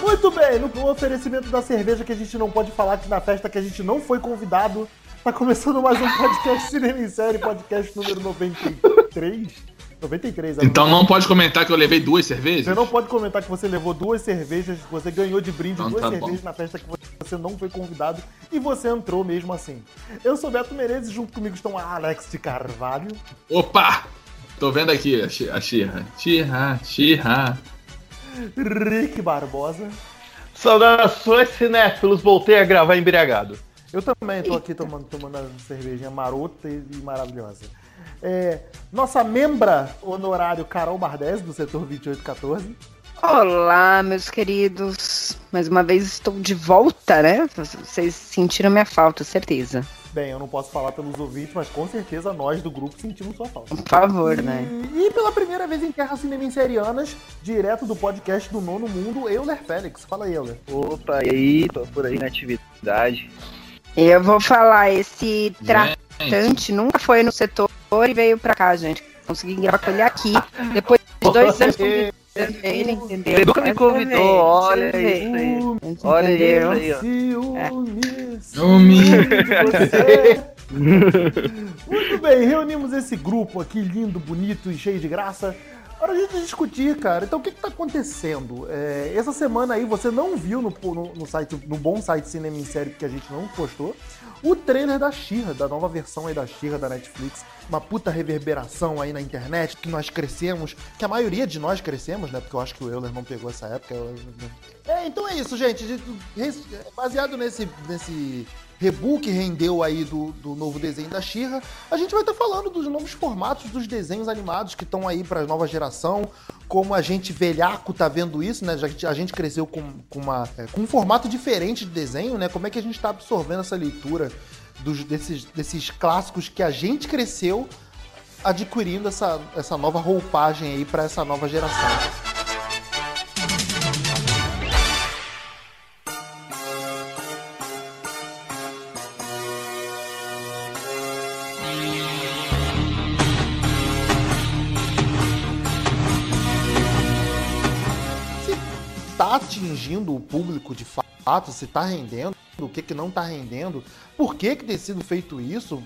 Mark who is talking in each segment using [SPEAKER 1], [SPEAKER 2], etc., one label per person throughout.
[SPEAKER 1] Muito bem, no oferecimento da cerveja que a gente não pode falar que na festa que a gente não foi convidado, tá começando mais um podcast Cinema em Série, podcast número 93. 93 agora.
[SPEAKER 2] Então não pode comentar que eu levei duas cervejas?
[SPEAKER 1] Você não pode comentar que você levou duas cervejas, que você ganhou de brinde
[SPEAKER 2] Então
[SPEAKER 1] duas
[SPEAKER 2] tá
[SPEAKER 1] cervejas
[SPEAKER 2] bom.
[SPEAKER 1] na festa que você não foi convidado e você entrou mesmo assim. Eu sou Beto Menezes, junto comigo estão a Alex de Carvalho,
[SPEAKER 2] Opa! Tô vendo aqui a Xi- a Xirra. Xirra, Xirra.
[SPEAKER 1] Rick Barbosa.
[SPEAKER 3] Saudações cinéfilos, voltei a gravar embriagado.
[SPEAKER 1] Eu também tô aqui tomando, tomando uma cervejinha marota e maravilhosa. É, nossa membra honorário Carol Bardez, do setor 2814.
[SPEAKER 4] Olá, meus queridos. Mais uma vez estou de volta, né? Vocês sentiram minha falta, certeza.
[SPEAKER 1] Bem, eu não posso falar pelos ouvintes, mas com certeza nós do grupo sentimos sua falta.
[SPEAKER 4] Por favor, né?
[SPEAKER 1] E, e pela primeira vez em Terras Cinemenserianas, direto do podcast do Nono Mundo, Euler Félix. Fala aí, Euler.
[SPEAKER 3] Opa, e aí, tô por aí na atividade.
[SPEAKER 4] Eu vou falar, esse
[SPEAKER 2] Gente,
[SPEAKER 4] tratante nunca foi no setor e veio pra cá, gente. Consegui gravar com ele aqui. Depois de dois anos convidando ele, entendeu?
[SPEAKER 3] Ele nunca me convidou, olha isso aí. Olha isso aí, ó.
[SPEAKER 1] Ciúmes.
[SPEAKER 2] Ciúme.
[SPEAKER 1] Você. Muito bem, reunimos esse grupo aqui lindo, bonito e cheio de graça para a gente discutir, cara. Então, o que, que tá acontecendo? É, essa semana aí, você não viu no, no, no site, no bom site Cinema em Série, porque a gente não postou, o trailer da Xirra, da nova versão aí da Xirra da Netflix. Uma puta reverberação aí na internet, que nós crescemos, que a maioria de nós crescemos, né? Porque eu acho que o Euler não pegou essa época. É, então é isso, gente. Baseado nesse, nesse reboot que rendeu aí do, do novo desenho da Xirra, a gente vai estar falando dos novos formatos dos desenhos animados que estão aí para a nova geração, como a gente velhaco tá vendo isso, né? Já que a gente cresceu com, com, uma, é, com um formato diferente de desenho, né? Como é que a gente está absorvendo essa leitura dos, desses, desses clássicos que a gente cresceu adquirindo essa, essa nova roupagem aí para essa nova geração. Atingindo o público de fato, se tá rendendo, o que que não tá rendendo, por que que tem sido feito isso,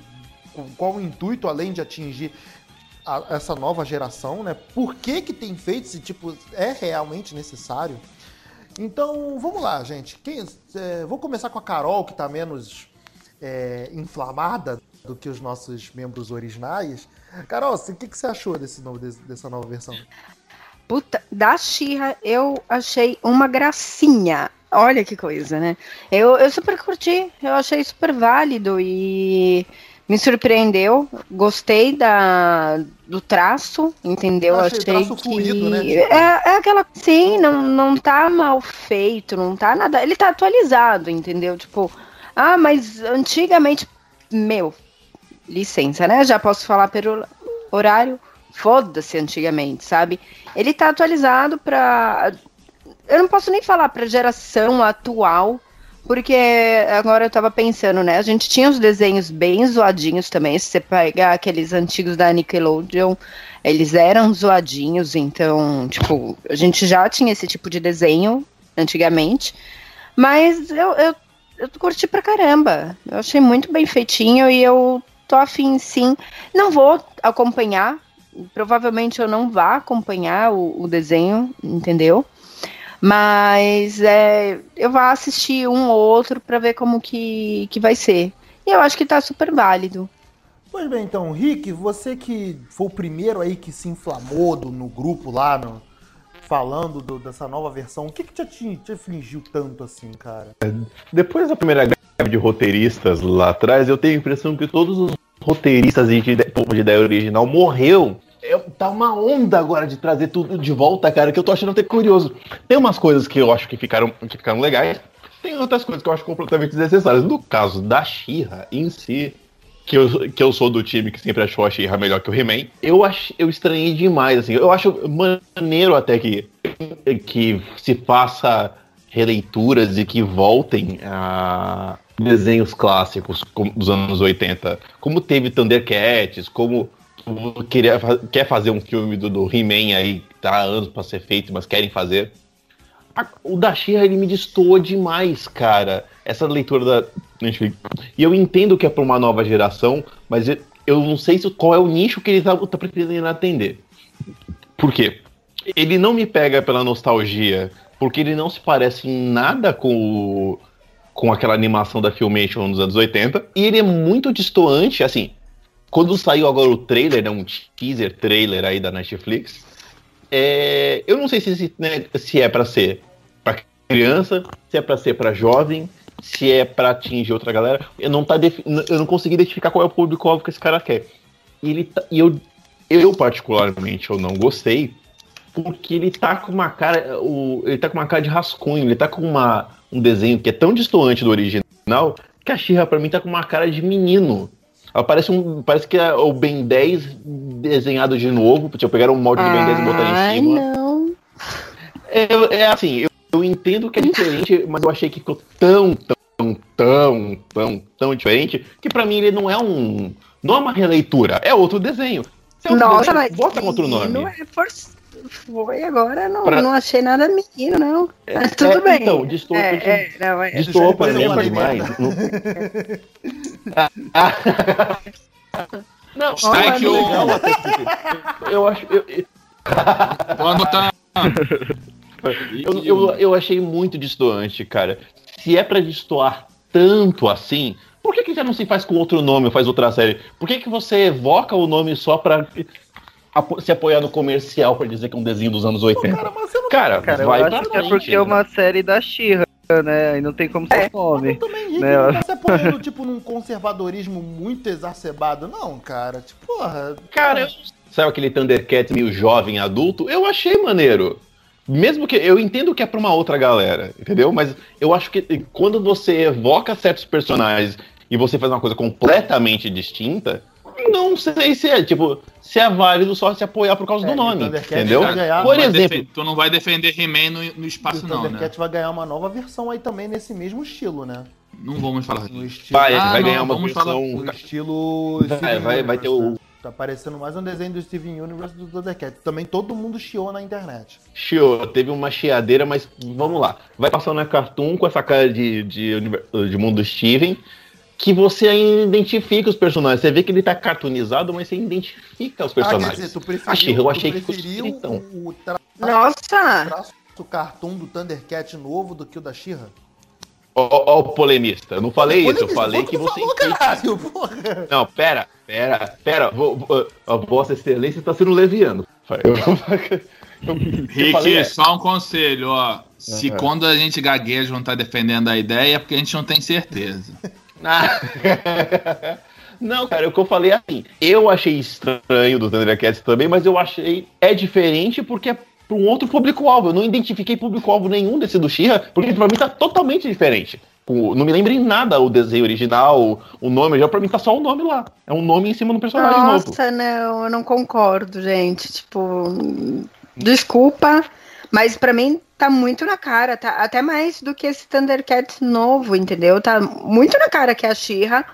[SPEAKER 1] qual o intuito além de atingir a- essa nova geração, né? Por que que tem feito esse tipo, é realmente necessário? Então, vamos lá, gente. Quem, é, vou começar com a Carol, que tá menos é, inflamada do que os nossos membros originais. Carol, o que, que você achou desse novo, dessa nova versão?
[SPEAKER 4] Puta, da Xirra eu achei uma gracinha. Olha que coisa, né? Eu, eu super curti, eu achei super válido e me surpreendeu. Gostei da, do traço, entendeu?
[SPEAKER 1] Eu achei o traço
[SPEAKER 4] que
[SPEAKER 1] fluido, né?
[SPEAKER 4] é, é aquela. Sim, não, não tá mal feito, não tá nada. Ele tá atualizado, entendeu? Tipo, ah, mas antigamente, meu, licença, né? Já posso falar pelo horário. Foda-se antigamente, sabe? Ele tá atualizado pra. Eu não posso nem falar pra geração atual, porque agora eu tava pensando, né? A gente tinha os desenhos bem zoadinhos também. Se você pegar aqueles antigos da Nickelodeon, eles eram zoadinhos, então, tipo, a gente já tinha esse tipo de desenho antigamente. Mas eu, eu, eu curti pra caramba. Eu achei muito bem feitinho e eu tô afim sim. Não vou acompanhar. Provavelmente eu não vá acompanhar o, o desenho, entendeu? Mas é, eu vou assistir um ou outro pra ver como que, que vai ser. E eu acho que tá super válido.
[SPEAKER 1] Pois bem, então, Rick, você que foi o primeiro aí que se inflamou do- no grupo lá, no- falando do- dessa nova versão, o que, que te, ati- te afligiu tanto assim, cara?
[SPEAKER 3] Depois da primeira greve de roteiristas lá atrás, eu tenho a impressão que todos os roteiristas de, ide- de ideia original morreu. Eu, tá uma onda agora de trazer tudo de volta, cara, que eu tô achando até curioso. Tem umas coisas que eu acho que ficaram, que ficaram legais, tem outras coisas que eu acho completamente desnecessárias. No caso da She-Ra em si, que eu, que eu sou do time que sempre achou a She-Ra melhor que o He-Man, eu, eu estranhei demais, assim. Eu acho maneiro até que, que se faça releituras e que voltem a desenhos clássicos dos anos 80. Como teve Thundercats, como queria, quer fazer um filme do, do He-Man aí, tá há anos pra ser feito, mas querem fazer. O da ele me destoa demais, cara. Essa leitura da Netflix. E eu entendo que é pra uma nova geração, mas eu, eu não sei se, qual é o nicho que ele tá, tá pretendendo atender. Por quê? Ele não me pega pela nostalgia, porque ele não se parece em nada com o, com aquela animação da Filmation nos anos 80, e ele é muito distoante, assim, quando saiu agora o trailer, né, um teaser trailer aí da Netflix, é, eu não sei se, né, se é pra ser pra criança, se é pra ser pra jovem, se é pra atingir outra galera. Eu não, tá eu não consegui identificar qual é o público-alvo que esse cara quer. E, ele tá- e eu, eu, particularmente, eu não gostei, porque ele tá com uma cara. O, ele tá com uma cara de rascunho, ele tá com uma, um desenho que é tão distoante do original que a Xirra, pra mim, tá com uma cara de menino. Ela parece, um, parece que é o Ben 10 desenhado de novo. Tipo, pegaram um molde do Ben 10 e botaram em
[SPEAKER 4] Ai,
[SPEAKER 3] cima.
[SPEAKER 4] não.
[SPEAKER 3] É, é assim, eu, eu entendo que é diferente, mas eu achei que ficou tão, tão, tão, tão, tão diferente que pra mim ele não é um. Não é uma releitura, é outro desenho. Se é outro
[SPEAKER 4] Nossa,
[SPEAKER 3] desenho,
[SPEAKER 4] mas
[SPEAKER 3] bota com outro nome.
[SPEAKER 4] menino é for... Foi agora, não,
[SPEAKER 3] Pra-
[SPEAKER 4] não achei nada menino, não. Mas tudo
[SPEAKER 3] é,
[SPEAKER 4] bem.
[SPEAKER 3] então, destoa
[SPEAKER 4] é,
[SPEAKER 3] pra-
[SPEAKER 4] é, não, é.
[SPEAKER 3] Destoou pra mim
[SPEAKER 1] fazer
[SPEAKER 3] demais. Não, não é
[SPEAKER 2] que
[SPEAKER 3] legal Eu acho. Eu, eu-
[SPEAKER 2] Tô anotando.
[SPEAKER 3] Eu, eu, eu achei muito distoante, cara. Se é pra destoar tanto assim, por que, que já não se faz com outro nome, faz outra série? Por que, que você evoca o nome só pra se apoiar no comercial pra dizer que é um desenho dos anos 80?
[SPEAKER 1] Cara, mas você não
[SPEAKER 3] Cara,
[SPEAKER 5] Cara,
[SPEAKER 3] vai
[SPEAKER 5] eu
[SPEAKER 3] pra
[SPEAKER 5] acho que é porque é
[SPEAKER 3] né?
[SPEAKER 5] uma série da Xirra, né? E não tem como ser nome.
[SPEAKER 1] também Rick
[SPEAKER 5] Né,
[SPEAKER 1] não tá se apoiando, tipo, num conservadorismo muito exacerbado, não, cara. Tipo, porra.
[SPEAKER 3] Cara, eu... sabe aquele Thundercat meio jovem, adulto? Eu achei maneiro. Mesmo que eu entendo que é pra uma outra galera, entendeu? Mas eu acho que quando você evoca certos personagens e você faz uma coisa completamente distinta, não sei se é, tipo, se é válido só se apoiar por causa
[SPEAKER 1] É,
[SPEAKER 3] do
[SPEAKER 1] o
[SPEAKER 3] nome, entendeu?
[SPEAKER 1] vai ganhar,
[SPEAKER 3] Por exemplo,
[SPEAKER 2] tu não vai defender He-Man no, no espaço,
[SPEAKER 1] o
[SPEAKER 2] não, né?
[SPEAKER 1] Thundercat vai ganhar uma nova versão aí também nesse mesmo estilo, né?
[SPEAKER 2] Não vamos falar
[SPEAKER 1] No
[SPEAKER 2] disso.
[SPEAKER 1] estilo.
[SPEAKER 3] vai,
[SPEAKER 2] Ah,
[SPEAKER 3] vai
[SPEAKER 2] não,
[SPEAKER 3] ganhar uma
[SPEAKER 2] vamos falar-
[SPEAKER 3] versão.
[SPEAKER 1] No estilo.
[SPEAKER 3] Vai, vai, vai ter o
[SPEAKER 1] né? Tá parecendo mais um desenho do Steven Universe do Thundercat. Também todo mundo chiou na internet.
[SPEAKER 3] Chiou, teve uma chiadeira, mas vamos lá. Vai passando na Cartoon com essa cara de, de, de mundo Steven, que você ainda identifica os personagens. Você vê que ele tá cartoonizado, mas você identifica os
[SPEAKER 1] Ah, quer
[SPEAKER 3] personagens.
[SPEAKER 1] dizer, tu preferiu,
[SPEAKER 3] Achei, eu
[SPEAKER 1] tu
[SPEAKER 3] achei que fosse então.
[SPEAKER 1] o, o tra-
[SPEAKER 4] Nossa!
[SPEAKER 1] traço cartoon do Thundercat novo do que o da She-Ra?
[SPEAKER 3] Ó, o polemista, eu não falei isso, eu falei
[SPEAKER 1] o
[SPEAKER 3] que você.
[SPEAKER 1] falou, caralho, porra.
[SPEAKER 3] Não, pera, pera, pera. Vou, vou- a Vossa Excelência tá sendo leviano. Eu,
[SPEAKER 2] Rick,
[SPEAKER 3] falei, é.
[SPEAKER 2] só um conselho, ó. Se
[SPEAKER 3] Aham.
[SPEAKER 2] quando a gente gagueja não tá defendendo a ideia, é porque a gente não tem certeza.
[SPEAKER 3] Ah. Não, cara, o que eu falei é assim, eu achei estranho do Thundercats também, mas eu achei é diferente porque é para um outro público-alvo. Eu não identifiquei público-alvo nenhum desse do She-Ra, porque pra mim tá totalmente diferente. O- não me lembra em nada o desenho original, o nome, já pra mim tá só o nome lá. É um nome em cima do personagem novo.
[SPEAKER 4] Nossa, não, eu não concordo, gente. Tipo, desculpa, mas pra mim tá muito na cara, tá até mais do que esse Thundercats novo, entendeu? Tá muito na cara que é a She-Ra.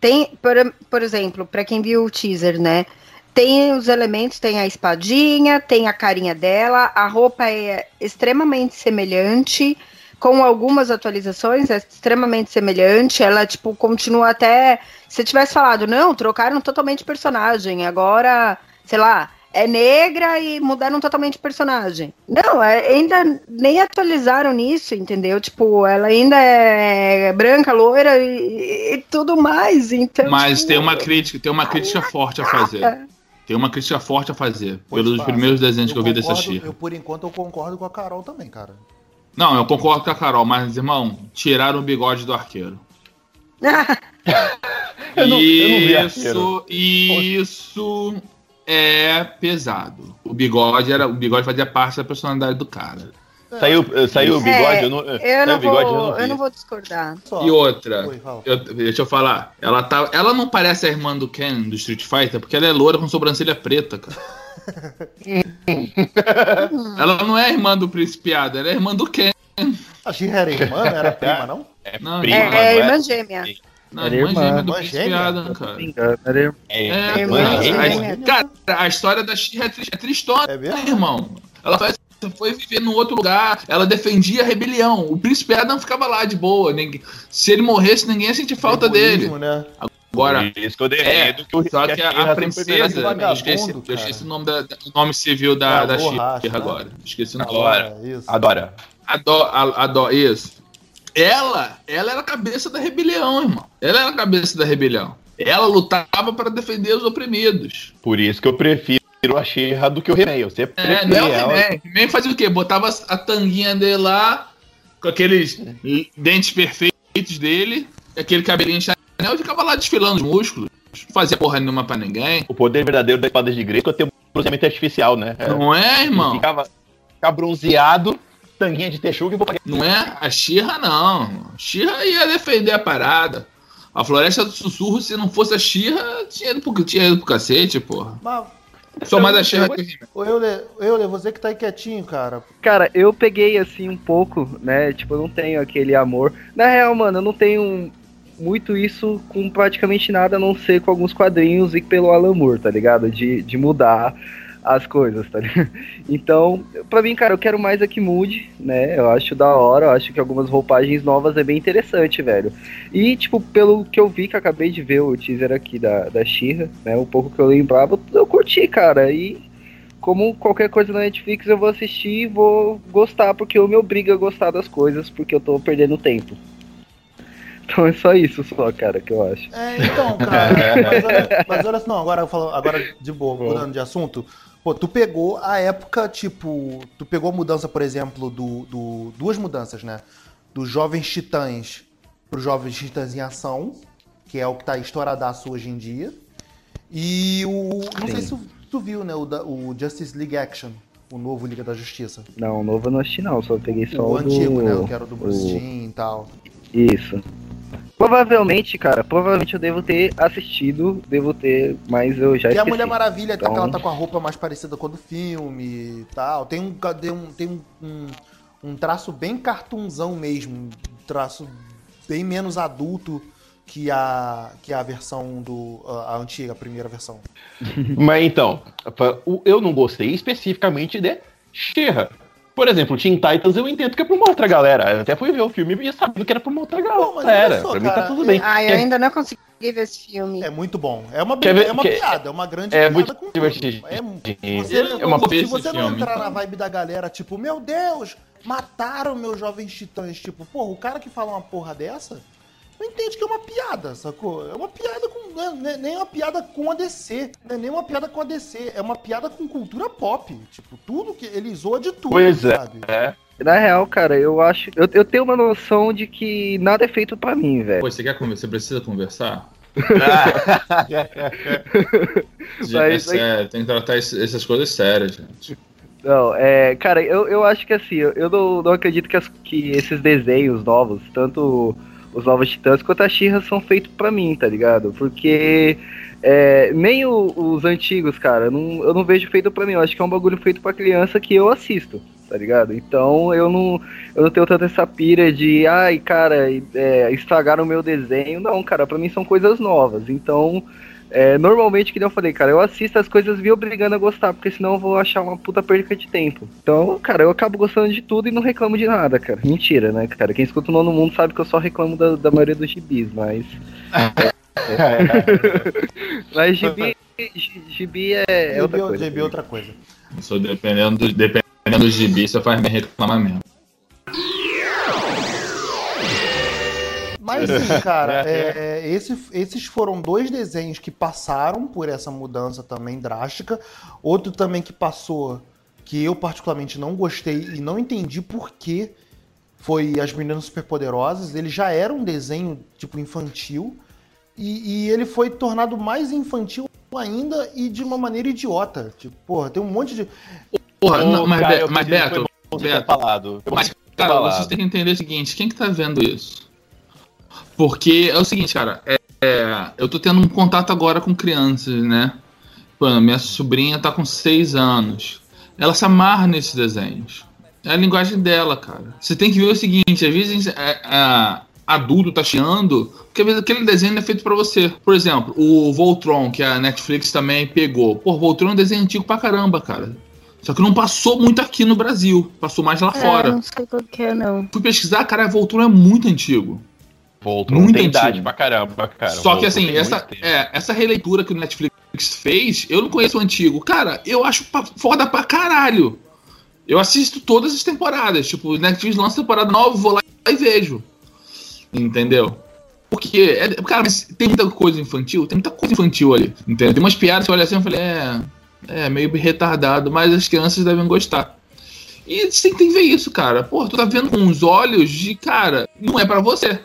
[SPEAKER 4] Tem, por, por exemplo, pra quem viu o teaser, né? Tem os elementos, tem a espadinha, tem a carinha dela, a roupa é extremamente semelhante, com algumas atualizações, é extremamente semelhante. Ela, tipo, continua até. Se tivesse falado, não, trocaram totalmente personagem, agora, sei lá, é negra e mudaram totalmente personagem. Não, é- ainda nem atualizaram nisso, entendeu? Tipo, ela ainda é branca, loira e, e tudo mais. Então,
[SPEAKER 2] Mas
[SPEAKER 4] tipo,
[SPEAKER 2] tem uma crítica, tem uma crítica forte a fazer. Tem uma crítica forte a fazer.
[SPEAKER 1] Pois
[SPEAKER 2] pelos
[SPEAKER 1] faça.
[SPEAKER 2] primeiros desenhos que eu vi dessa She-Ra.
[SPEAKER 1] Eu, por enquanto, eu concordo com a Carol também, cara.
[SPEAKER 2] Não, eu concordo com a Carol, mas, irmão, tiraram o bigode do arqueiro.
[SPEAKER 3] Eu não- eu não vi
[SPEAKER 2] isso, isso é pesado. O bigode era, o bigode fazia parte da personalidade do cara.
[SPEAKER 3] Saiu, eh, saiu o bigode,
[SPEAKER 4] É,
[SPEAKER 3] eu não,
[SPEAKER 4] eu
[SPEAKER 3] saiu
[SPEAKER 4] não,
[SPEAKER 3] o bigode,
[SPEAKER 4] vou,
[SPEAKER 3] vi.
[SPEAKER 4] eu não vou discordar.
[SPEAKER 1] Só.
[SPEAKER 2] E outra,
[SPEAKER 1] Oi, fala.
[SPEAKER 2] eu- deixa eu falar, ela tá, ela não parece a irmã do Ken do Street Fighter porque ela é loura com sobrancelha preta, cara. ela não é a irmã do Principiado, ela é a irmã do Ken.
[SPEAKER 1] A Shira era irmã, não era prima, não?
[SPEAKER 3] É
[SPEAKER 2] Não,
[SPEAKER 3] prima,
[SPEAKER 4] É,
[SPEAKER 3] não
[SPEAKER 4] é
[SPEAKER 3] é?
[SPEAKER 4] irmã gêmea.
[SPEAKER 2] Não,
[SPEAKER 5] Era
[SPEAKER 2] irmã
[SPEAKER 5] irmã.
[SPEAKER 2] gêmea do
[SPEAKER 1] Irmã
[SPEAKER 2] Príncipe
[SPEAKER 1] gêmea?
[SPEAKER 2] Adam, cara.
[SPEAKER 5] engano, era
[SPEAKER 3] É,
[SPEAKER 2] É,
[SPEAKER 3] irmã
[SPEAKER 4] irmã
[SPEAKER 3] gêmea.
[SPEAKER 4] gêmea.
[SPEAKER 2] Cara, a história da Shira é, é tristona,
[SPEAKER 1] É mesmo?
[SPEAKER 2] irmão. Ela foi, foi viver num outro lugar, ela defendia a rebelião. O príncipe Adam ficava lá de boa. ninguém- se ele morresse, ninguém ia sentir falta dele.
[SPEAKER 1] Né?
[SPEAKER 2] Agora,
[SPEAKER 3] isso que eu
[SPEAKER 2] é,
[SPEAKER 3] defendo que o
[SPEAKER 2] só que
[SPEAKER 3] Shira
[SPEAKER 2] a, a princesa.
[SPEAKER 3] que
[SPEAKER 2] Eu esqueci, eu esqueci o nome, da, o nome civil da,
[SPEAKER 1] Ah,
[SPEAKER 2] da Shira
[SPEAKER 1] né?
[SPEAKER 2] agora. Esqueci o nome.
[SPEAKER 1] É.
[SPEAKER 3] Adora.
[SPEAKER 2] Adó, a- adó, isso. Ela, ela era a cabeça da rebelião, irmão. Ela era a cabeça da rebelião. Ela lutava para defender os oprimidos.
[SPEAKER 3] Por isso que eu prefiro a Xirra do que o He-Man. Eu sempre
[SPEAKER 2] É, não é o. He-Man. He-Man fazia o quê? Botava a tanguinha dele lá, com aqueles dentes perfeitos dele, aquele cabelinho Chanel, e ficava lá desfilando os músculos. Não fazia porra nenhuma pra ninguém.
[SPEAKER 3] O poder verdadeiro da espada de Grayskull é ter um bronzeamento artificial, né? É.
[SPEAKER 2] Não é,
[SPEAKER 3] Ele
[SPEAKER 2] irmão?
[SPEAKER 3] Ficava, ficava bronzeado, tanguinha de texuga e vou pagar.
[SPEAKER 2] Não é a Xirra, não. Xirra ia defender a parada. A Floresta do Sussurro, se não fosse a Xirra, tinha ido pro, tinha ido pro cacete, porra.
[SPEAKER 1] Mas,
[SPEAKER 2] Sou mais a Xirra que o
[SPEAKER 1] Euler, Euler, você que tá aí quietinho, cara.
[SPEAKER 5] Cara, eu peguei assim um pouco, né? Tipo, eu não tenho aquele amor. Na real, mano, eu não tenho muito isso com praticamente nada, a não ser com alguns quadrinhos e pelo Alan Moore, tá ligado? De, de mudar as coisas, tá ligado? Então, pra mim, cara, eu quero mais é que mude, né? Eu acho da hora, eu acho que algumas roupagens novas é bem interessante, velho. E, tipo, pelo que eu vi, que eu acabei de ver o teaser aqui da, da Xirra, né? Um pouco que eu lembrava, eu curti, cara. E como qualquer coisa na Netflix, eu vou assistir e vou gostar, porque eu me obrigo a gostar das coisas, porque eu tô perdendo tempo. Então é só isso, só, cara, que eu acho.
[SPEAKER 1] É, então, cara, mas olha, mas olha não, agora, eu falo- agora de boa, mudando de assunto. Pô, tu pegou a época, tipo, tu pegou a mudança, por exemplo, do, do duas mudanças, né? Dos Jovens Titãs pro Jovens Titãs em Ação, que é o que tá estouradaço hoje em dia. E o, não sei se tu, tu viu, né, o, o Justice League Action, o novo Liga da Justiça.
[SPEAKER 5] Não, o novo eu não assisti não, só peguei só
[SPEAKER 1] o
[SPEAKER 5] o,
[SPEAKER 1] antigo,
[SPEAKER 5] do...
[SPEAKER 1] né, o que era do Bruce
[SPEAKER 5] o-
[SPEAKER 1] Timm e tal.
[SPEAKER 5] Isso. Provavelmente, cara, provavelmente eu devo ter assistido, devo ter, mas eu já
[SPEAKER 1] a
[SPEAKER 5] esqueci.
[SPEAKER 1] Mulher Maravilha,
[SPEAKER 5] Então-
[SPEAKER 1] que ela tá com a roupa mais parecida com a do filme e tal. Tem um, tem um, tem um, um, traço bem cartunzão mesmo. Um traço bem menos adulto que a, que a versão do. A, a antiga, a primeira versão.
[SPEAKER 3] Mas então, eu não gostei especificamente de Xirra. Por exemplo, Teen Titans eu entendo que é pra uma outra galera. Eu até fui ver o filme e sabendo que era pra uma outra
[SPEAKER 1] Pô, mas
[SPEAKER 3] galera.
[SPEAKER 1] só,
[SPEAKER 3] pra mim tá tudo bem.
[SPEAKER 4] Ah, eu
[SPEAKER 3] É-
[SPEAKER 4] ainda não consegui ver esse filme.
[SPEAKER 1] É muito bom. É uma, brin-
[SPEAKER 3] ver-
[SPEAKER 1] é uma piada, é uma grande
[SPEAKER 3] é
[SPEAKER 1] piada
[SPEAKER 3] muito
[SPEAKER 1] com tudo.
[SPEAKER 3] divertido.
[SPEAKER 1] É, você,
[SPEAKER 2] É uma
[SPEAKER 1] se você não
[SPEAKER 2] filme,
[SPEAKER 1] entrar
[SPEAKER 2] então.
[SPEAKER 1] na vibe da galera, tipo, meu Deus, mataram meus jovens titãs. Tipo, porra, o cara que fala uma porra dessa não entende que é uma piada, sacou? É uma piada com. não é- é nem uma piada com a DC. Não é nem uma piada com a DC. É uma piada com cultura pop. Tipo, tudo que. Ele zoa de tudo,
[SPEAKER 3] Pois é.
[SPEAKER 1] sabe?
[SPEAKER 3] É.
[SPEAKER 5] Na real, cara, eu acho. Eu, eu tenho uma noção de que nada é feito pra mim, velho.
[SPEAKER 2] Pô, você quer conversar? Você precisa conversar?
[SPEAKER 5] Mas
[SPEAKER 2] é
[SPEAKER 5] aí-
[SPEAKER 2] sério, tem que tratar esse- essas coisas sérias, gente.
[SPEAKER 5] Não, é. Cara, eu, eu acho que assim, eu, eu não, não acredito que, as- que esses desenhos novos, tanto os novos titãs quanto a Xirra, são feitos pra mim, tá ligado? Porque. é, nem o- os antigos, cara, não- eu não vejo feito pra mim. Eu acho que é um bagulho feito pra criança que eu assisto, tá ligado? Então eu não, eu não tenho tanta essa pira de, ai, cara, é, estragaram o meu desenho. Não, cara, pra mim são coisas novas. Então, é, normalmente, que nem eu falei, cara, eu assisto as coisas me obrigando a gostar, porque senão eu vou achar uma puta perca de tempo. Então, cara, eu acabo gostando de tudo e não reclamo de nada, cara. Mentira, né, cara? Quem escuta o Nono Mundo sabe que eu só reclamo da, da maioria dos gibis, mas. Mas gibi, gi- gibi é, é outra coisa.
[SPEAKER 1] JB é outra coisa.
[SPEAKER 2] Só dependendo do, dependendo do gibi, você faz bem reclamar mesmo.
[SPEAKER 1] Mas sim, cara, é, é, esse- esses foram dois desenhos que passaram por essa mudança também drástica. Outro também que passou, que eu particularmente não gostei e não entendi por que foi As Meninas Superpoderosas. Ele já era um desenho, tipo, infantil. E, e ele foi tornado mais infantil ainda e de uma maneira idiota. Tipo, porra, tem um monte de.
[SPEAKER 2] Porra, não, mas,
[SPEAKER 3] cara,
[SPEAKER 2] Be- mas Beto, Beto,
[SPEAKER 3] falado. Eu
[SPEAKER 2] Mas, cara, vocês têm que entender o seguinte: quem que tá vendo isso? Porque é o seguinte, cara, é, é, eu tô tendo um contato agora com crianças, né? Pô, minha sobrinha tá com seis anos. Ela se amarra nesses desenhos. É a linguagem dela, cara. Você tem que ver o seguinte, às vezes é, é, adulto tá chiando, porque às vezes aquele desenho é feito pra você. Por exemplo, o Voltron, que a Netflix também pegou. Pô, Voltron é um desenho antigo pra caramba, cara. Só que não passou muito aqui no Brasil. Passou mais lá
[SPEAKER 4] É,
[SPEAKER 2] fora.
[SPEAKER 4] não sei qual que é, não.
[SPEAKER 2] Fui pesquisar, cara, Voltron é muito antigo.
[SPEAKER 3] Voltron
[SPEAKER 2] Muito
[SPEAKER 3] tem
[SPEAKER 2] antigo.
[SPEAKER 3] idade pra caramba, cara.
[SPEAKER 2] Só que assim, essa, é, essa releitura que o Netflix fez, eu não conheço o antigo. Cara, eu acho pa- foda pra caralho. Eu assisto todas as temporadas. Tipo, o Netflix lança temporada nova, vou lá e vejo. Entendeu? Porque, é, cara, mas tem muita coisa infantil, tem muita coisa infantil ali. Entendeu? Tem umas piadas que eu olho assim e falei, é, é meio retardado, mas as crianças devem gostar. E você tem que ver isso, cara. Pô, tu tá vendo com os olhos de, cara, não é pra você.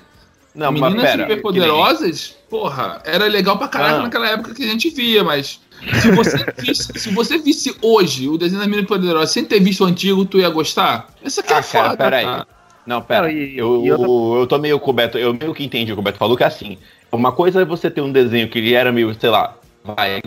[SPEAKER 3] Não, mas
[SPEAKER 2] Meninas
[SPEAKER 3] pera.
[SPEAKER 2] superpoderosas, porra, era legal pra caraca
[SPEAKER 3] Ah.
[SPEAKER 2] naquela época que a gente via, mas se você visse, se você visse hoje o desenho das meninas poderosas sem ter visto o antigo, tu ia gostar? Essa aqui é
[SPEAKER 3] Ah, cara,
[SPEAKER 2] foda,
[SPEAKER 3] peraí.
[SPEAKER 2] cara.
[SPEAKER 3] Não, pera.
[SPEAKER 5] Não, e-
[SPEAKER 3] eu,
[SPEAKER 5] e outra-
[SPEAKER 3] eu tô meio coberto. Eu meio que entendi o que o Beto falou, que é assim. Uma coisa é você ter um desenho que ele era meio, sei lá, vai,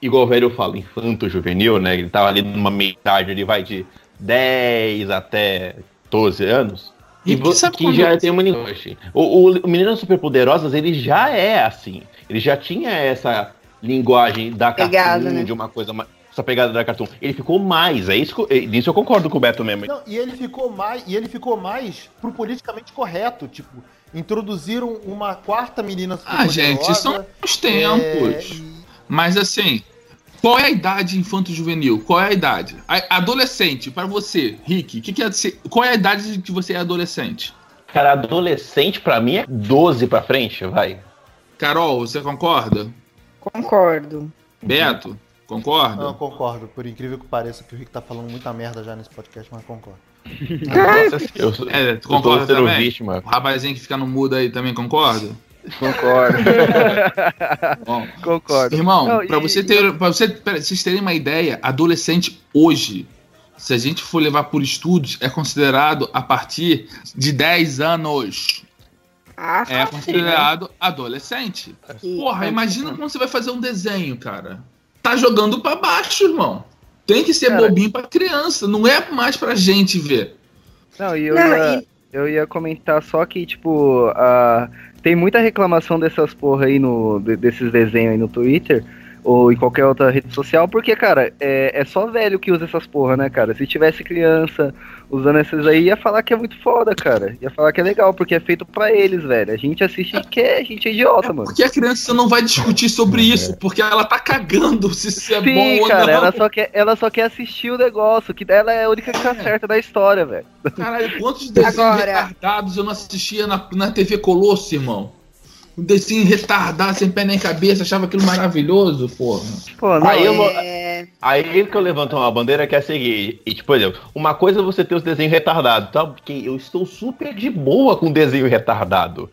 [SPEAKER 3] igual o velho fala, infanto juvenil, né? Ele tava ali numa meia idade, ele vai de 10 até 12 anos.
[SPEAKER 2] E
[SPEAKER 3] E, vo-
[SPEAKER 2] sabe
[SPEAKER 3] que já tem uma linguagem. O, o, o Meninas Superpoderosas, ele já é assim. Ele já tinha essa linguagem da
[SPEAKER 4] Pegada,
[SPEAKER 3] cartoon,
[SPEAKER 4] né?
[SPEAKER 3] de uma coisa mais. Essa pegada da cartoon. Ele ficou mais. É isso que, eu- nisso eu concordo com o Beto mesmo.
[SPEAKER 1] Não, e ele ficou mais, e ele ficou mais pro politicamente correto, tipo, introduziram uma quarta menina
[SPEAKER 2] Ah, gente, são os tempos.
[SPEAKER 1] É,
[SPEAKER 2] Mas assim, qual é a idade infanto-juvenil? Qual é a idade? A- adolescente, pra você, Rick, que que é ser- qual é a idade de que você é adolescente?
[SPEAKER 3] Cara, adolescente pra mim é 12 pra frente, vai.
[SPEAKER 2] Carol, você concorda?
[SPEAKER 4] Concordo.
[SPEAKER 2] Beto, concorda?
[SPEAKER 1] Não, concordo. Por incrível que pareça, que o Rick tá falando muita merda já nesse podcast, mas concordo.
[SPEAKER 3] Nossa, eu, sou-
[SPEAKER 2] É, tu concorda também?
[SPEAKER 3] vítima.
[SPEAKER 2] O rapazinho que fica no mudo aí também concorda?
[SPEAKER 5] Concordo.
[SPEAKER 2] Bom,
[SPEAKER 5] Concordo.
[SPEAKER 2] irmão, pra
[SPEAKER 5] e-
[SPEAKER 2] você ter, pra você, pera, vocês terem uma ideia, adolescente hoje, se a gente for levar por estudos, é considerado a partir de 10 anos.
[SPEAKER 4] Ah,
[SPEAKER 2] É considerado adolescente.
[SPEAKER 4] sim.
[SPEAKER 2] Porra, imagina quando você vai fazer um desenho, cara. Tá jogando pra baixo, irmão. Tem que ser
[SPEAKER 5] Cara.
[SPEAKER 2] bobinho pra criança, não é mais pra gente ver.
[SPEAKER 5] Não, e eu,
[SPEAKER 4] Não,
[SPEAKER 5] ia, eu ia comentar só que, tipo, a, tem muita reclamação dessas porra aí no, de- desses desenhos aí no Twitter ou em qualquer outra rede social, porque, cara, é, é só velho que usa essas porra, né, cara? Se tivesse criança usando esses aí, ia falar que é muito foda, cara. Ia falar que é legal, porque é feito pra eles, velho. A gente assiste que a gente é idiota, mano.
[SPEAKER 2] Porque a criança não vai discutir sobre isso, porque ela tá cagando se isso é bom
[SPEAKER 5] Sim,
[SPEAKER 2] ou
[SPEAKER 5] cara,
[SPEAKER 2] não.
[SPEAKER 5] ela só, quer, ela só quer assistir o negócio, que ela é a única que tá certa da história, velho.
[SPEAKER 2] Caralho, quantos desenhos
[SPEAKER 4] Agora-
[SPEAKER 2] retardados eu não assistia na, na TV Colosso, irmão? Um desenho retardado, sem pé nem cabeça, achava aquilo maravilhoso, porra.
[SPEAKER 5] Pô, não,
[SPEAKER 3] Aí eu vou-
[SPEAKER 4] É,
[SPEAKER 3] Aí que eu levanto uma bandeira que é a seguinte, e, tipo, por exemplo, uma coisa é você ter os desenhos retardados, tá? Porque eu estou super de boa com desenho retardado.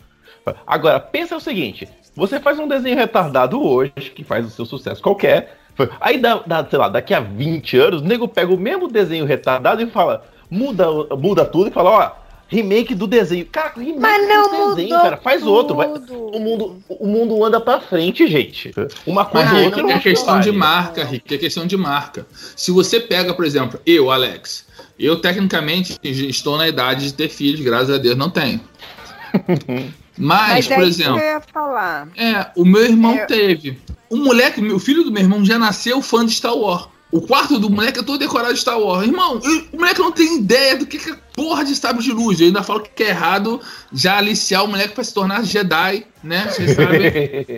[SPEAKER 3] Agora, pensa o seguinte, você faz um desenho retardado hoje, que faz o seu sucesso qualquer, aí dá, dá, sei lá, daqui a 20 anos, o nego pega o mesmo desenho retardado e fala, muda, muda tudo e fala, ó, remake do desenho. Cara, remake
[SPEAKER 4] Mas não
[SPEAKER 3] do desenho,
[SPEAKER 4] mudou
[SPEAKER 3] cara, faz outro. Vai,
[SPEAKER 4] tudo.
[SPEAKER 3] o, mundo, o mundo anda pra frente, gente. Uma coisa
[SPEAKER 2] Mas
[SPEAKER 3] ou
[SPEAKER 2] Rick,
[SPEAKER 3] outra
[SPEAKER 2] é questão de marca, Rick, é questão de marca. Se você pega, por exemplo, eu, Alex, eu tecnicamente estou na idade de ter filhos, graças a Deus não tenho. Mas,
[SPEAKER 4] mas é
[SPEAKER 2] por
[SPEAKER 4] eu
[SPEAKER 2] exemplo,
[SPEAKER 4] ia falar.
[SPEAKER 2] é, o meu irmão
[SPEAKER 4] É.
[SPEAKER 2] teve. O moleque, o filho do meu irmão já nasceu fã de Star Wars. O quarto do moleque é todo decorado de Star Wars. Irmão, o moleque não tem ideia do que, que é porra de sabre de luz. Eu ainda falo que é errado já aliciar o moleque pra se tornar Jedi, né? Vocês sabem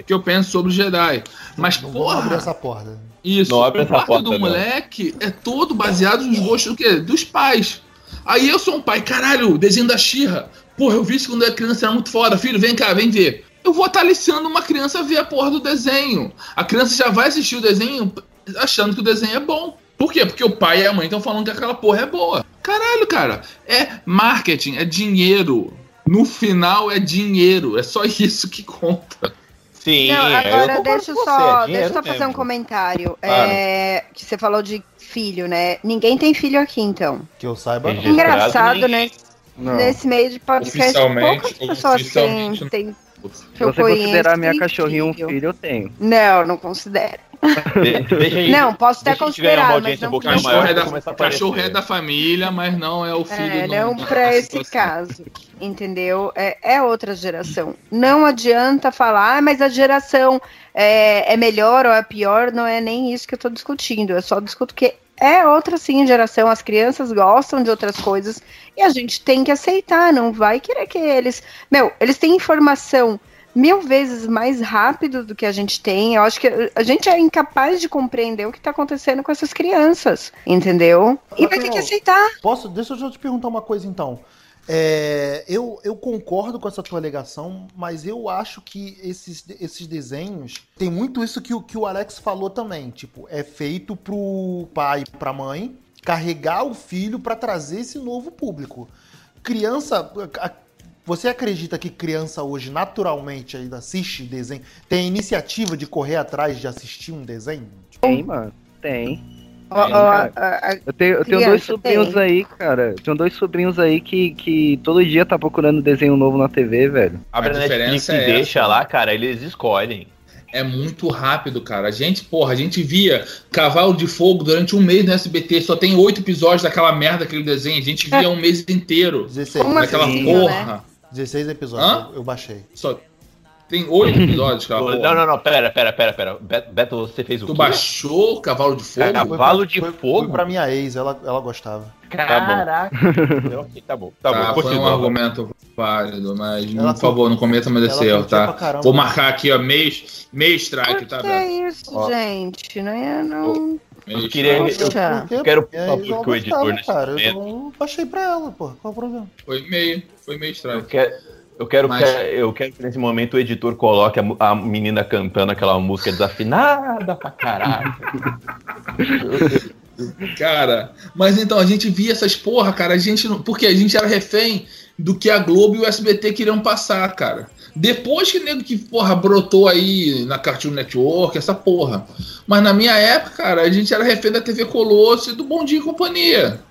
[SPEAKER 2] o que eu penso sobre Jedi. Mas,
[SPEAKER 1] Não vamos abrir
[SPEAKER 2] porra,
[SPEAKER 1] essa porta.
[SPEAKER 2] isso,
[SPEAKER 3] Não abre
[SPEAKER 2] o
[SPEAKER 3] essa
[SPEAKER 2] quarto
[SPEAKER 3] porta,
[SPEAKER 2] do
[SPEAKER 3] não.
[SPEAKER 2] moleque é todo baseado nos gostos do quê? Dos pais. Aí eu sou um pai, caralho, desenho da Xirra. Porra, eu vi isso quando eu era criança, era muito foda. Filho, vem cá, vem ver. Eu vou estar aliciando uma criança a ver a porra do desenho. A criança já vai assistir o desenho achando que o desenho é bom. Por quê? Porque o pai e a mãe estão falando que aquela porra é boa. Caralho, cara. É marketing, é dinheiro. No final é dinheiro. É só isso que conta.
[SPEAKER 3] Sim,
[SPEAKER 4] Não,
[SPEAKER 3] eu
[SPEAKER 4] agora
[SPEAKER 3] concordo
[SPEAKER 4] deixa eu
[SPEAKER 3] você,
[SPEAKER 4] só,
[SPEAKER 3] é
[SPEAKER 4] deixa eu só fazer um
[SPEAKER 3] mesmo.
[SPEAKER 4] comentário.
[SPEAKER 3] Claro.
[SPEAKER 4] É, que você falou de filho, né? Ninguém tem filho aqui, então.
[SPEAKER 1] Que eu saiba, não.
[SPEAKER 4] Engraçado, né?
[SPEAKER 5] Não.
[SPEAKER 4] Nesse meio de podcast, poucas pessoas têm,
[SPEAKER 5] Se você
[SPEAKER 4] eu
[SPEAKER 5] considerar
[SPEAKER 4] conheço
[SPEAKER 5] minha cachorrinha um
[SPEAKER 4] filho.
[SPEAKER 5] filho, eu tenho.
[SPEAKER 4] Não, não considero.
[SPEAKER 3] De-
[SPEAKER 4] Não, posso até considerar, mas não
[SPEAKER 3] um
[SPEAKER 2] Cachorro é, da, cachorro é da família, mas não é o filho
[SPEAKER 4] É, não
[SPEAKER 2] da
[SPEAKER 4] pra esse
[SPEAKER 2] situação.
[SPEAKER 4] caso, entendeu? É, é outra geração. Não adianta falar, ah, mas a geração é, é melhor ou é pior, não é nem isso que eu tô discutindo. Eu só discuto que é outra sim geração. As crianças gostam de outras coisas e a gente tem que aceitar. Não vai querer que eles. Meu, eles têm informação mil vezes mais rápido do que a gente tem. Eu acho que a gente é incapaz de compreender o que está acontecendo com essas crianças, entendeu? E vai ter que aceitar.
[SPEAKER 1] Posso? Deixa eu te perguntar uma coisa então. É, eu, eu concordo com essa tua alegação, mas eu acho que esses, esses desenhos tem muito isso que, o- que o Alex falou também. Tipo, é feito pro pai pra mãe carregar o filho pra trazer esse novo público. Criança. a- você acredita que criança hoje naturalmente ainda assiste desenho? Tem a iniciativa de correr atrás de assistir um desenho?
[SPEAKER 5] Tem, mano. Tem.
[SPEAKER 4] A- a-
[SPEAKER 5] Eu tenho, eu tenho dois sobrinhos
[SPEAKER 4] tem.
[SPEAKER 5] aí, cara. Eu tenho dois sobrinhos aí que, que todo dia tá procurando desenho novo na TV, velho.
[SPEAKER 3] Abre
[SPEAKER 2] A
[SPEAKER 3] a
[SPEAKER 2] diferença é
[SPEAKER 3] deixa
[SPEAKER 2] essa.
[SPEAKER 3] lá, cara, eles escolhem.
[SPEAKER 2] É muito rápido, cara. A gente, porra, a gente via Cavalo de Fogo durante um mês no SBT. Só tem oito episódios daquela merda, aquele desenho. A gente via um mês inteiro.
[SPEAKER 1] 16.
[SPEAKER 4] Como
[SPEAKER 2] Naquela
[SPEAKER 4] assim,
[SPEAKER 2] porra.
[SPEAKER 1] 16 episódios,
[SPEAKER 2] Hã?
[SPEAKER 1] eu, eu baixei.
[SPEAKER 2] Só tem oito episódios, cara.
[SPEAKER 3] Não, não, não, pera, pera, pera, pera. Beto, você fez o
[SPEAKER 2] Tu
[SPEAKER 3] quê?
[SPEAKER 2] baixou Cavalo de Fogo?
[SPEAKER 1] Foi
[SPEAKER 3] Cavalo
[SPEAKER 1] pra-
[SPEAKER 3] de
[SPEAKER 1] foi-
[SPEAKER 3] fogo?
[SPEAKER 1] Foi pra minha ex, ela, ela gostava.
[SPEAKER 3] Caraca. Ok, tá bom, tá,
[SPEAKER 2] Tá,
[SPEAKER 3] bom.
[SPEAKER 2] foi um argumento válido, mas
[SPEAKER 1] Ela
[SPEAKER 2] por favor, não cometa mais esse erro, tá? Vou marcar aqui, ó, mês, mês
[SPEAKER 4] Por
[SPEAKER 2] strike, tá,
[SPEAKER 4] que
[SPEAKER 2] Beto?
[SPEAKER 4] é isso,
[SPEAKER 3] Ó.
[SPEAKER 4] gente? Não é, não...
[SPEAKER 3] Eu queria- eu- eu quero, por favor, que o editor nesse
[SPEAKER 1] cara.
[SPEAKER 3] momento-
[SPEAKER 1] Eu baixei pra ela, pô. Qual o problema?
[SPEAKER 2] Foi meio, foi meio
[SPEAKER 3] Eu
[SPEAKER 2] strike.
[SPEAKER 3] quero, eu quero,
[SPEAKER 2] Mas-
[SPEAKER 3] que, eu quero que nesse momento o editor coloque a, a menina cantando aquela música desafinada pra caralho.
[SPEAKER 2] Cara, mas então, a gente via essas porra, cara, a gente não. Porque a gente era refém do que a Globo e o SBT queriam passar, cara. Depois que nego que, porra, brotou aí na Cartoon Network, essa porra. Mas na minha época, cara, a gente era refém da TV Colosso e do Bom Dia e Companhia.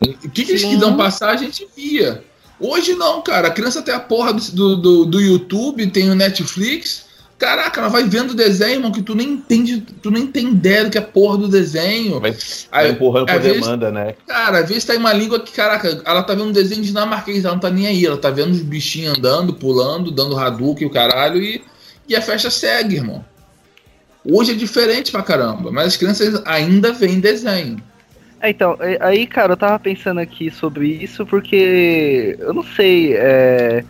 [SPEAKER 2] O que, que eles
[SPEAKER 4] Sim.
[SPEAKER 2] queriam passar, a gente via. Hoje não, cara. A criança tem a porra do, do, do YouTube, tem o Netflix. Caraca, ela vai vendo desenho, irmão, que tu nem entende, tu nem tem ideia do que é porra do desenho.
[SPEAKER 3] Vai,
[SPEAKER 2] Aí,
[SPEAKER 3] vai empurrando por demanda, né?
[SPEAKER 2] Cara, às vezes tá em uma língua que, caraca, ela tá vendo um desenho dinamarquês, ela não tá nem aí, ela tá vendo os bichinhos andando, pulando, dando Hadouken e o caralho, e, e a festa segue, irmão. Hoje é diferente pra caramba, mas as crianças ainda veem desenho.
[SPEAKER 5] É, então, é, aí, cara, eu tava pensando aqui sobre isso porque eu não sei, é.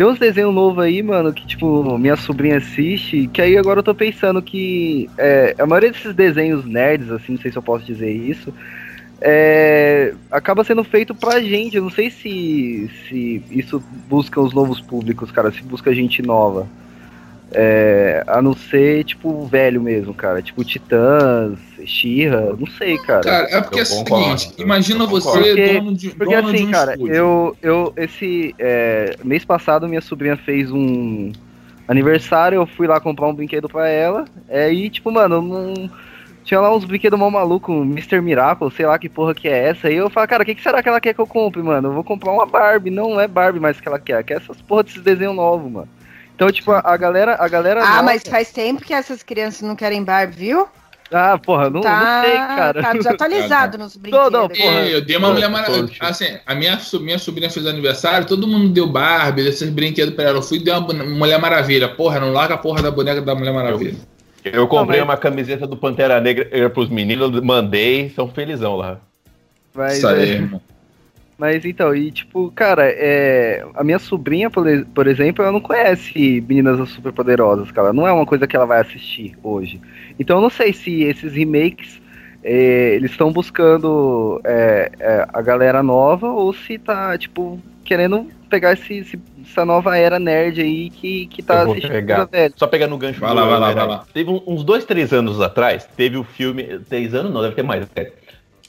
[SPEAKER 5] Tem uns desenhos novos aí, mano, que, tipo, minha sobrinha assiste, que aí agora eu tô pensando que é, a maioria desses desenhos nerds, assim, não sei se eu posso dizer isso, é, acaba sendo feito pra gente. Eu não sei se, se isso busca os novos públicos, cara, se busca gente nova. É, a não ser, tipo, velho mesmo, cara. Tipo, Titãs, Xirra, não sei, cara.
[SPEAKER 2] Cara, é porque
[SPEAKER 3] Eu
[SPEAKER 2] é o
[SPEAKER 3] concordo,
[SPEAKER 2] seguinte, imagina você.
[SPEAKER 5] Porque-
[SPEAKER 2] dono de,
[SPEAKER 5] Porque
[SPEAKER 2] dono de
[SPEAKER 5] assim,
[SPEAKER 2] um
[SPEAKER 5] cara,
[SPEAKER 2] estúdio.
[SPEAKER 5] eu, eu esse é, mês passado minha sobrinha fez um aniversário, eu fui lá comprar um brinquedo pra ela, é, e tipo, mano, não tinha lá uns brinquedos mal maluco, Mr. Miracle, sei lá que porra que é essa, e eu falo, cara, o que, que será que ela quer que eu compre, mano? Eu vou comprar uma Barbie, não é Barbie mais que ela quer, quer essas porra desses desenhos novos, mano. Então, tipo, a, a galera, a galera
[SPEAKER 4] Ah,
[SPEAKER 5] nova-
[SPEAKER 4] mas faz tempo que essas crianças não querem Barbie, viu?
[SPEAKER 5] Ah, porra, não,
[SPEAKER 4] tá,
[SPEAKER 5] não sei, cara.
[SPEAKER 4] tá desatualizado nos brinquedos.
[SPEAKER 5] Não, não, porra.
[SPEAKER 2] Eu dei uma mulher maravilha. Assim, a minha, minha sobrinha fez aniversário, todo mundo deu Barbie, esses brinquedos pra ela. Eu fui e dei uma Mulher Maravilha. Porra, não larga a porra da boneca da Mulher Maravilha.
[SPEAKER 3] Eu comprei
[SPEAKER 5] Não, mas-
[SPEAKER 3] uma camiseta do Pantera Negra pros meninos, mandei, são felizão lá.
[SPEAKER 5] Mas,
[SPEAKER 2] Isso aí,
[SPEAKER 5] é,
[SPEAKER 2] irmão.
[SPEAKER 5] Mas então, e tipo, cara, é, a minha sobrinha, por, por exemplo, ela não conhece Meninas Super Poderosas, cara. Não é uma coisa que ela vai assistir hoje. Então eu não sei se esses remakes é, eles estão buscando é, é, a galera nova ou se tá, tipo, querendo pegar esse, esse- essa nova era nerd aí que, que tá assistindo
[SPEAKER 3] pegar. Só pegar no gancho
[SPEAKER 2] Vai lá, vai lá, vai lá.
[SPEAKER 3] Teve um- uns dois, três anos atrás, teve o filme. Três anos não, deve ter mais. é.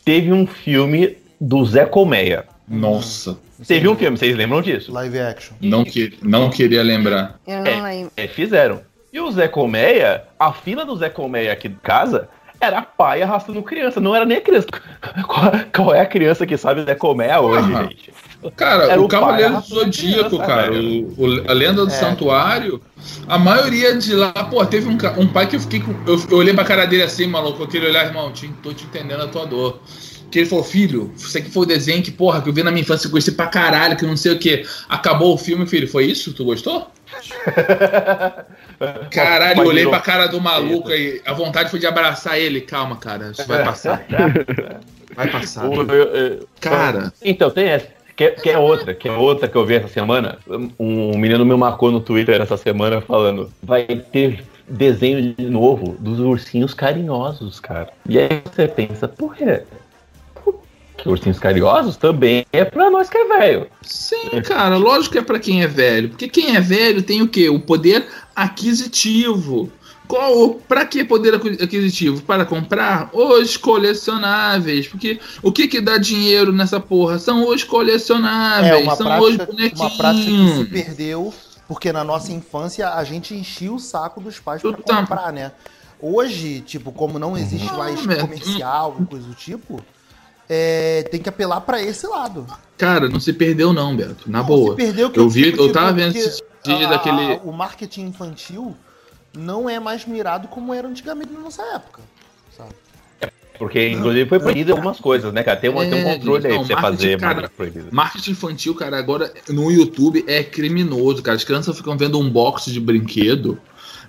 [SPEAKER 3] Teve um filme do Zé Colmeia.
[SPEAKER 2] Nossa.
[SPEAKER 3] Teve um filme, vocês lembram disso?
[SPEAKER 1] Live action.
[SPEAKER 2] Não, que, não queria lembrar.
[SPEAKER 4] Eu
[SPEAKER 3] É.
[SPEAKER 4] não lembro.
[SPEAKER 3] É, fizeram. E o Zé Colmeia, a fila do Zé Colmeia aqui de casa era pai arrastando criança, não era nem a criança. Qual, qual é a criança que sabe Zé Colmeia hoje, gente?
[SPEAKER 2] Cara,
[SPEAKER 3] Era
[SPEAKER 2] o Cavaleiro do Zodíaco,
[SPEAKER 3] criança,
[SPEAKER 2] cara, o, o- a Lenda do
[SPEAKER 1] É.
[SPEAKER 2] Santuário, a maioria de lá, pô, teve um, um pai que eu fiquei com. Eu, eu olhei pra cara dele assim, maluco, com aquele olhar, irmão, te, tô te entendendo a tua dor. Que ele falou, filho, isso aqui foi o desenho que, porra, que eu vi na minha infância, eu gostei pra caralho, que não sei o que. Acabou o filme, filho, foi isso? Tu gostou? Caralho, eu olhei pra cara do maluco aí, a vontade foi de abraçar ele. Calma, cara, isso vai passar. Vai passar. Cara,
[SPEAKER 3] Então, tem essa. Que, que é outra, que é outra que eu vi essa semana. Um menino me marcou no Twitter essa semana falando: vai ter desenho de novo dos ursinhos carinhosos, cara. E aí você pensa, por quê? Que ursinhos carinhosos também é pra nós que é velho.
[SPEAKER 2] Sim, cara, lógico que é pra quem é velho. Porque quem é velho tem o quê? O poder aquisitivo. Qual, pra que poder aquisitivo? Para comprar os colecionáveis. Porque o que que dá dinheiro nessa porra? São os colecionáveis,
[SPEAKER 1] É uma
[SPEAKER 2] são
[SPEAKER 1] prática,
[SPEAKER 2] os
[SPEAKER 1] uma
[SPEAKER 2] bonequinhos.
[SPEAKER 1] prática que se perdeu, porque na nossa infância a gente enchia o saco dos pais pra
[SPEAKER 2] Tudo tá-
[SPEAKER 1] comprar, né? Hoje, tipo, como não existe
[SPEAKER 2] Ah,
[SPEAKER 1] mais comercial e coisa do tipo, é, tem que apelar pra esse lado.
[SPEAKER 2] Cara, não se perdeu não, Beto. Na
[SPEAKER 1] Não,
[SPEAKER 2] boa.
[SPEAKER 1] Se perdeu que
[SPEAKER 2] Eu vi,
[SPEAKER 1] porque-
[SPEAKER 2] eu tava vendo esse dia
[SPEAKER 1] a-
[SPEAKER 2] daquele...
[SPEAKER 1] o marketing infantil não é mais mirado como era antigamente na nossa época. Sabe?
[SPEAKER 3] Porque, inclusive, foi proibido algumas coisas, né, cara? Tem, uma, tem um
[SPEAKER 2] É,
[SPEAKER 3] controle aí
[SPEAKER 2] então,
[SPEAKER 3] pra você
[SPEAKER 2] marketing,
[SPEAKER 3] fazer,
[SPEAKER 2] cara,
[SPEAKER 3] mas é proibido.
[SPEAKER 2] Marketing infantil, cara, agora no YouTube é criminoso, cara. As crianças ficam vendo um box de brinquedo.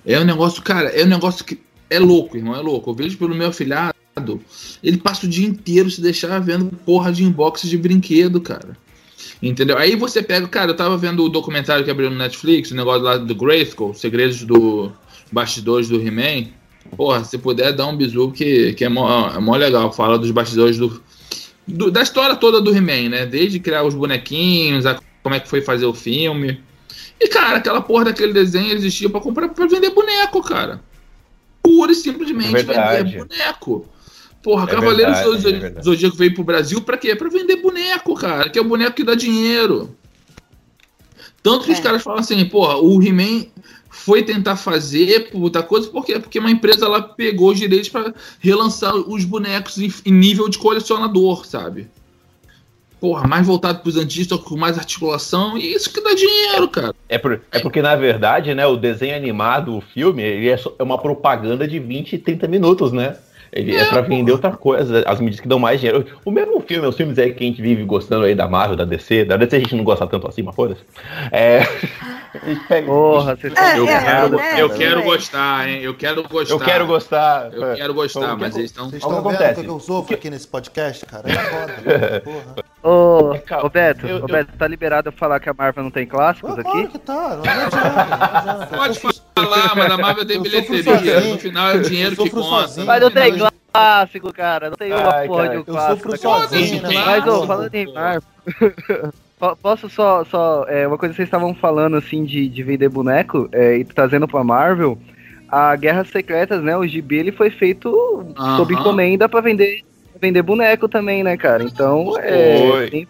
[SPEAKER 2] É um negócio, cara, é um negócio que é louco, irmão, é louco. Eu vejo pelo meu afilhado, ele passa o dia inteiro se deixar vendo porra de inbox de brinquedo, cara. Entendeu? Aí você pega, cara, eu tava vendo o documentário que abriu no Netflix, o negócio lá do Grayskull, Segredos do Bastidores do He-Man. Porra, se puder dar um bisu que, que é, mó, é mó legal. Fala dos bastidores do, do- da história toda do He-Man, né? Desde criar os bonequinhos, a, como é que foi fazer o filme. E, cara, aquela porra daquele desenho existia pra comprar pra vender boneco, cara. Pura e simplesmente
[SPEAKER 3] É verdade.
[SPEAKER 2] vender boneco. Porra,
[SPEAKER 3] É
[SPEAKER 2] Cavaleiros
[SPEAKER 3] verdade,
[SPEAKER 2] do Zod-
[SPEAKER 3] é verdade.
[SPEAKER 2] Zodíaco veio pro Brasil pra quê? Pra vender boneco, cara. Que é o boneco que dá dinheiro. Tanto que os
[SPEAKER 4] É.
[SPEAKER 2] caras falam assim, porra, o He-Man foi tentar fazer puta coisa, por quê? Porque uma empresa lá pegou os direitos pra relançar os bonecos em, em nível de colecionador, sabe? Porra, mais voltado pros antigos, só com mais articulação, e isso que dá dinheiro, cara.
[SPEAKER 3] É, por- é porque, na verdade, né, o desenho animado, o filme, ele é, só- é uma propaganda de 20 e 30 minutos, né? Ele é, pra vender outra coisa, as mídias que dão mais dinheiro. O mesmo filme, os filmes aí que a gente vive gostando aí da Marvel, da DC, da DC a gente não gosta tanto assim, mas foda-se. É. a gente pega-
[SPEAKER 5] Porra, vocês
[SPEAKER 4] É,
[SPEAKER 2] Eu
[SPEAKER 4] é,
[SPEAKER 2] quero,
[SPEAKER 4] né,
[SPEAKER 2] eu quero gostar, hein? Eu quero gostar.
[SPEAKER 3] Eu quero gostar.
[SPEAKER 2] Eu quero gostar,
[SPEAKER 3] Então,
[SPEAKER 2] mas eles estão.
[SPEAKER 1] Vocês estão vendo o
[SPEAKER 3] acontece.
[SPEAKER 1] que eu sofro aqui nesse podcast, cara? É foda. Porra.
[SPEAKER 5] Ô,
[SPEAKER 3] É, calma.
[SPEAKER 5] ô Beto,
[SPEAKER 3] Eu-
[SPEAKER 5] ô Beto, tá liberado eu falar que a Marvel não tem clássicos aqui?
[SPEAKER 1] claro que tá. Não adianta. Não adianta.
[SPEAKER 2] Pode
[SPEAKER 1] Eu
[SPEAKER 2] falar, mas a Marvel tem
[SPEAKER 1] Eu
[SPEAKER 2] bilheteria.
[SPEAKER 1] sozinho.
[SPEAKER 2] No final é o dinheiro
[SPEAKER 1] Eu
[SPEAKER 2] que conta.
[SPEAKER 1] sozinho.
[SPEAKER 5] Mas não tem clássico, cara. Não tem uma porra de um
[SPEAKER 1] Eu
[SPEAKER 5] clássico.
[SPEAKER 1] né?
[SPEAKER 5] Mas, ô, falando em. Marvel. Po- Posso só. só é, uma coisa que vocês estavam falando, assim, de, de vender boneco é, e trazendo pra Marvel. A Guerras Secretas, né? O gibi ele foi feito sob encomenda pra vender, vender boneco também, né, cara? Então, é. Tem-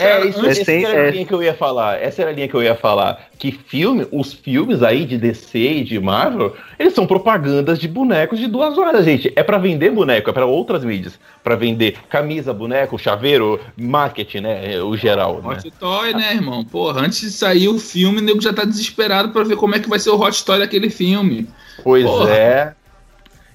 [SPEAKER 3] É, isso,
[SPEAKER 5] É
[SPEAKER 3] essa era a
[SPEAKER 5] é-
[SPEAKER 3] linha que eu ia falar. Essa era a linha que eu ia falar. Que filme, os filmes aí de DC e de Marvel, eles são propagandas de bonecos de duas horas, gente. É pra vender boneco, é pra outras mídias. Pra vender camisa, boneco, chaveiro, marketing, né? O geral, né?
[SPEAKER 2] Hot Toy, né, irmão? Porra, antes de sair o filme, o nego já tá desesperado pra ver como é que vai ser o Hot Toy daquele filme.
[SPEAKER 3] Pois
[SPEAKER 2] Porra.
[SPEAKER 3] é.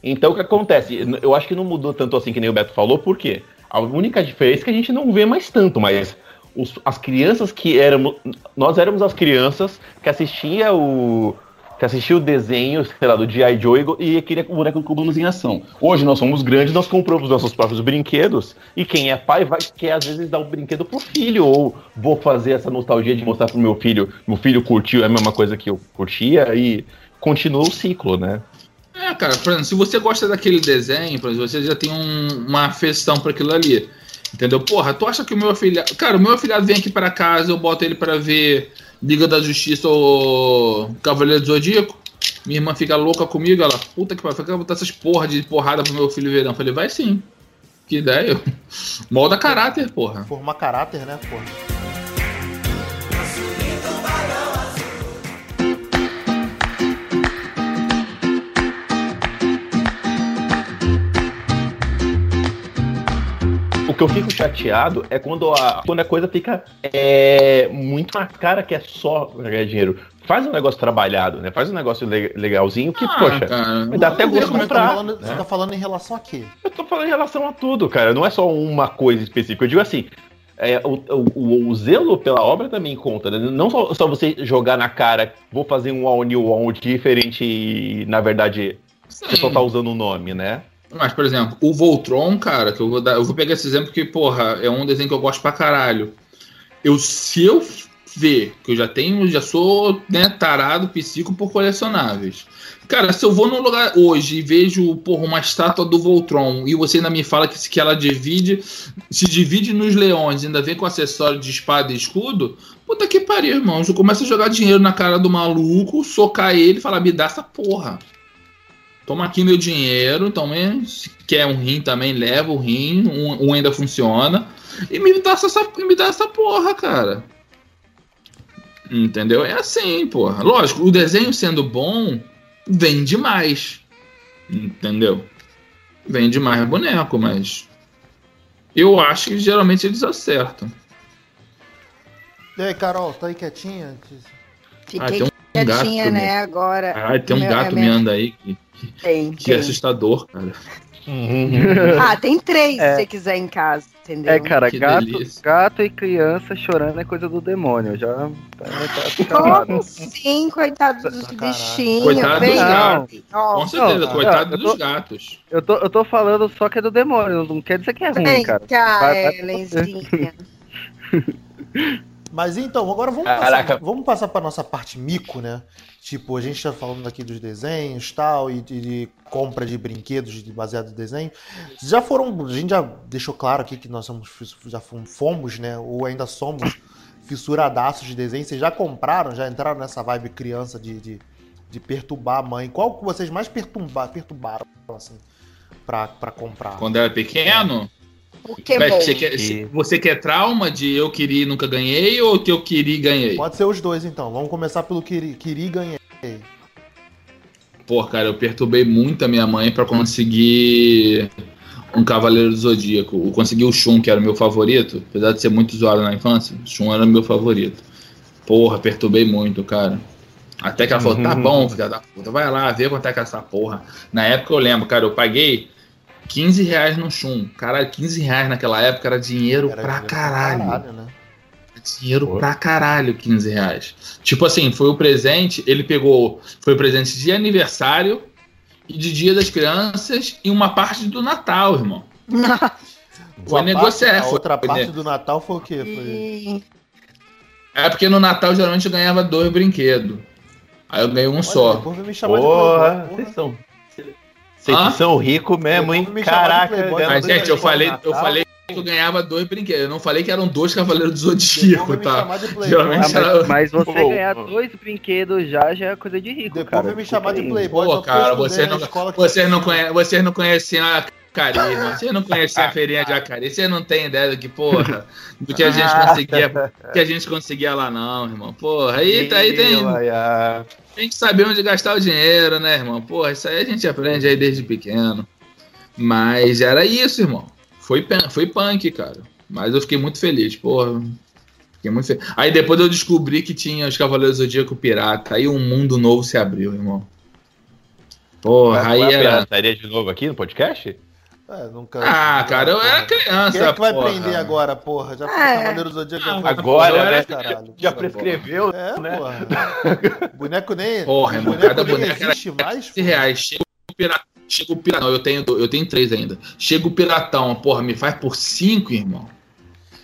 [SPEAKER 3] Então o que acontece? Eu acho que não mudou tanto assim que nem o Beto falou, por quê? A única diferença é que a gente não vê mais tanto, mas os- as crianças que éramos. Nós éramos as crianças que assistia o. Que assistia o desenho, sei lá, do G.I. Joe e e queria o boneco do Cubanos em ação. Hoje nós somos grandes, nós compramos nossos próprios brinquedos, e quem é pai vai quer às vezes dar o brinquedo pro filho, ou vou fazer essa nostalgia de mostrar pro meu filho, meu filho curtiu a mesma coisa que eu curtia, e continua o ciclo, né?
[SPEAKER 2] É, cara, por exemplo, se você gosta daquele desenho, por exemplo, você já tem um- uma afeição pra aquilo ali. Entendeu? Porra, tu acha que o meu afilhado. Cara, o meu afilhado vem aqui pra casa, eu boto ele pra ver Liga da Justiça ou Cavaleiro do Zodíaco. Minha irmã fica louca comigo, ela, puta que pariu, fica botar essas porra de porrada pro meu filho ver. Não, eu falei, vai sim. Que ideia. Molda caráter, porra.
[SPEAKER 1] Formar caráter, né, porra?
[SPEAKER 3] Que eu fico chateado é quando a, quando a coisa fica é, muito na cara que é só ganhar dinheiro. Faz um negócio trabalhado, né? Faz um negócio le- legalzinho que,
[SPEAKER 2] Ah,
[SPEAKER 3] poxa,
[SPEAKER 2] cara,
[SPEAKER 3] me dá até gosto de
[SPEAKER 1] Você tá,
[SPEAKER 3] comprar.
[SPEAKER 1] falando, você
[SPEAKER 3] né?
[SPEAKER 1] tá falando em relação a quê?
[SPEAKER 3] Eu tô falando em relação a tudo, cara. Não é só uma coisa específica. Eu digo assim, é, o, o- o zelo pela obra também conta, né? Não só, só você jogar na cara, vou fazer um All New All diferente e, na verdade, você só
[SPEAKER 2] Sim.
[SPEAKER 3] tá usando o nome, né?
[SPEAKER 2] Mas, por exemplo, o Voltron, cara, que eu vou dar. Eu vou pegar esse exemplo porque, porra, é um desenho que eu gosto pra caralho. Eu, se eu ver que eu já tenho, já sou né, tarado, psico por colecionáveis. Cara, se eu vou num lugar hoje e vejo, porra, uma estátua do Voltron e você ainda me fala que, que ela divide, se divide nos leões, ainda vem com acessório de espada e escudo, puta que pariu, irmão. Eu começo a jogar dinheiro na cara do maluco, socar ele e falar, me dá essa porra. Toma aqui meu dinheiro, então hein, se quer um rim também, leva o rim, um, um ainda funciona. E me dá, essa, me dá essa porra, cara. Entendeu? É assim, porra. Lógico, o desenho sendo bom, vende mais. Entendeu? Vende mais boneco, mas. Eu acho que geralmente eles acertam.
[SPEAKER 1] E aí, Carol, tá aí quietinha?
[SPEAKER 2] Ah,
[SPEAKER 4] Fiquei
[SPEAKER 2] tem um
[SPEAKER 4] quietinha,
[SPEAKER 2] gato,
[SPEAKER 4] né, agora.
[SPEAKER 2] Caralho, tem um
[SPEAKER 4] Meu-
[SPEAKER 2] gato
[SPEAKER 4] é minha-
[SPEAKER 2] meando aí que,
[SPEAKER 4] Tem,
[SPEAKER 2] que é
[SPEAKER 4] tem.
[SPEAKER 2] assustador, cara.
[SPEAKER 4] Ah, tem três
[SPEAKER 5] É.
[SPEAKER 4] se você quiser em casa, entendeu?
[SPEAKER 5] É, cara,
[SPEAKER 2] Que
[SPEAKER 5] gato,
[SPEAKER 2] delícia.
[SPEAKER 5] gato e criança chorando é coisa do demônio. Já tá, tá calado.
[SPEAKER 4] Como sim, coitado dos
[SPEAKER 1] Caralho.
[SPEAKER 4] bichinhos.
[SPEAKER 2] Coitado
[SPEAKER 4] vem.
[SPEAKER 2] dos
[SPEAKER 5] Não.
[SPEAKER 2] gatos.
[SPEAKER 4] Ó,
[SPEAKER 2] Com certeza,
[SPEAKER 5] não,
[SPEAKER 2] coitado
[SPEAKER 5] eu
[SPEAKER 2] dos
[SPEAKER 5] tô-
[SPEAKER 2] gatos.
[SPEAKER 5] Eu tô, eu tô falando só que é do demônio, não quer dizer que é ruim,
[SPEAKER 4] Vem
[SPEAKER 5] cara.
[SPEAKER 4] cá,
[SPEAKER 5] Vai- vai-
[SPEAKER 4] Helenzinha.
[SPEAKER 1] Mas então, agora vamos
[SPEAKER 3] Caraca.
[SPEAKER 1] passar, vamos passar pra nossa parte mico, né? Tipo, a gente tá falando aqui dos desenhos tal, e de, de compra de brinquedos de, baseado em desenho. Já foram. A gente já deixou claro aqui que nós somos, já fom- fomos, né? Ou ainda somos fissuradaços de desenho. Vocês já compraram, já entraram nessa vibe criança de, de, de perturbar a mãe. Qual que vocês mais perturba, perturbaram, assim, pra, pra comprar?
[SPEAKER 2] Quando era pequeno,
[SPEAKER 4] Pokémon.
[SPEAKER 2] Mas você, quer, você quer trauma de eu queria e nunca ganhei ou que eu queria e ganhei?
[SPEAKER 1] Pode ser os dois, então. Vamos começar pelo Kiri e ganhei.
[SPEAKER 2] Pô, cara, eu perturbei muito a minha mãe pra conseguir um Cavaleiro do Zodíaco. Eu consegui o Shun, que era o meu favorito. Apesar de ser muito zoado na infância, o Shun era o meu favorito. Porra, perturbei muito, cara. Até que ela falou, tá bom, filha da puta, vai lá, vê quanto é que é essa porra. Na época eu lembro, cara, eu paguei 15 reais no Shun. Caralho, 15 reais naquela época era dinheiro
[SPEAKER 1] Era
[SPEAKER 2] pra
[SPEAKER 1] dinheiro
[SPEAKER 2] caralho.
[SPEAKER 1] né?
[SPEAKER 2] Dinheiro
[SPEAKER 3] Pô.
[SPEAKER 2] pra caralho, 15 reais. Tipo assim, foi o presente, ele pegou. Foi o presente de aniversário e de Dia das Crianças e uma parte do Natal, irmão. Foi negociar.
[SPEAKER 1] parte- A
[SPEAKER 2] foi-
[SPEAKER 1] outra
[SPEAKER 2] foi
[SPEAKER 1] parte
[SPEAKER 2] ne-
[SPEAKER 1] do Natal foi o quê? Foi...
[SPEAKER 2] É porque no Natal geralmente eu ganhava dois brinquedos. Aí eu ganhei um
[SPEAKER 1] Olha,
[SPEAKER 2] só.
[SPEAKER 3] Porra, vocês são. Vocês são ricos mesmo, hein?
[SPEAKER 1] Depois me chamar de
[SPEAKER 3] Caraca,
[SPEAKER 2] Mas, gente, eu falei, eu falei que eu ganhava dois brinquedos. Eu não falei que eram dois Cavaleiros do
[SPEAKER 1] Depois
[SPEAKER 2] Zodíaco, tá?
[SPEAKER 1] chamar de playboy.
[SPEAKER 2] Geralmente
[SPEAKER 5] Ah,
[SPEAKER 2] era-
[SPEAKER 5] mas, mas você
[SPEAKER 3] Pô,
[SPEAKER 5] ganhar
[SPEAKER 3] pô.
[SPEAKER 5] dois brinquedos já, já é coisa de rico,
[SPEAKER 1] Depois
[SPEAKER 5] cara.
[SPEAKER 1] vem me chamar de playboy.
[SPEAKER 2] Pô, cara,
[SPEAKER 1] estudei
[SPEAKER 2] você
[SPEAKER 1] na
[SPEAKER 2] não, vocês, não conhe, vocês não conheciam a Jacareí, irmão. Vocês não conheciam a feirinha de Jacareí. Vocês não têm ideia do que, porra, do que a gente conseguia, que a gente conseguia lá, não, irmão. Porra, aí, tá- aí tem,
[SPEAKER 3] ai.
[SPEAKER 2] tem que saber onde gastar o dinheiro, né, irmão? Porra, isso aí a gente aprende aí desde pequeno. Mas era isso, irmão. Foi, foi punk, cara. Mas eu fiquei muito feliz, porra. Fiquei muito feliz. Aí depois eu descobri que tinha os Cavaleiros do Zodíaco Pirata. Aí um mundo novo se abriu, irmão. Porra, aí
[SPEAKER 3] a
[SPEAKER 2] era.
[SPEAKER 3] pirataria de novo aqui no podcast?
[SPEAKER 1] É, nunca...
[SPEAKER 2] Ah, cara, eu era criança.
[SPEAKER 1] Quem é que vai
[SPEAKER 2] porra.
[SPEAKER 1] prender agora, porra? Já foi
[SPEAKER 4] É.
[SPEAKER 1] Cavaleiro do Zodíaco. já
[SPEAKER 2] Ah,
[SPEAKER 1] foi
[SPEAKER 3] Agora,
[SPEAKER 1] porra,
[SPEAKER 3] né?
[SPEAKER 1] caralho.
[SPEAKER 3] Já
[SPEAKER 1] Porra,
[SPEAKER 3] prescreveu,
[SPEAKER 1] É,
[SPEAKER 3] né?
[SPEAKER 1] porra. Boneco nem.
[SPEAKER 2] Porra, irmão,
[SPEAKER 1] boneco
[SPEAKER 2] cada
[SPEAKER 1] nem
[SPEAKER 2] boneco era
[SPEAKER 1] existe mais.
[SPEAKER 2] 15 reais. Chega o piratão. Chega o piratão. Eu tenho, eu tenho três ainda. Chega o piratão, porra, me faz por cinco, irmão.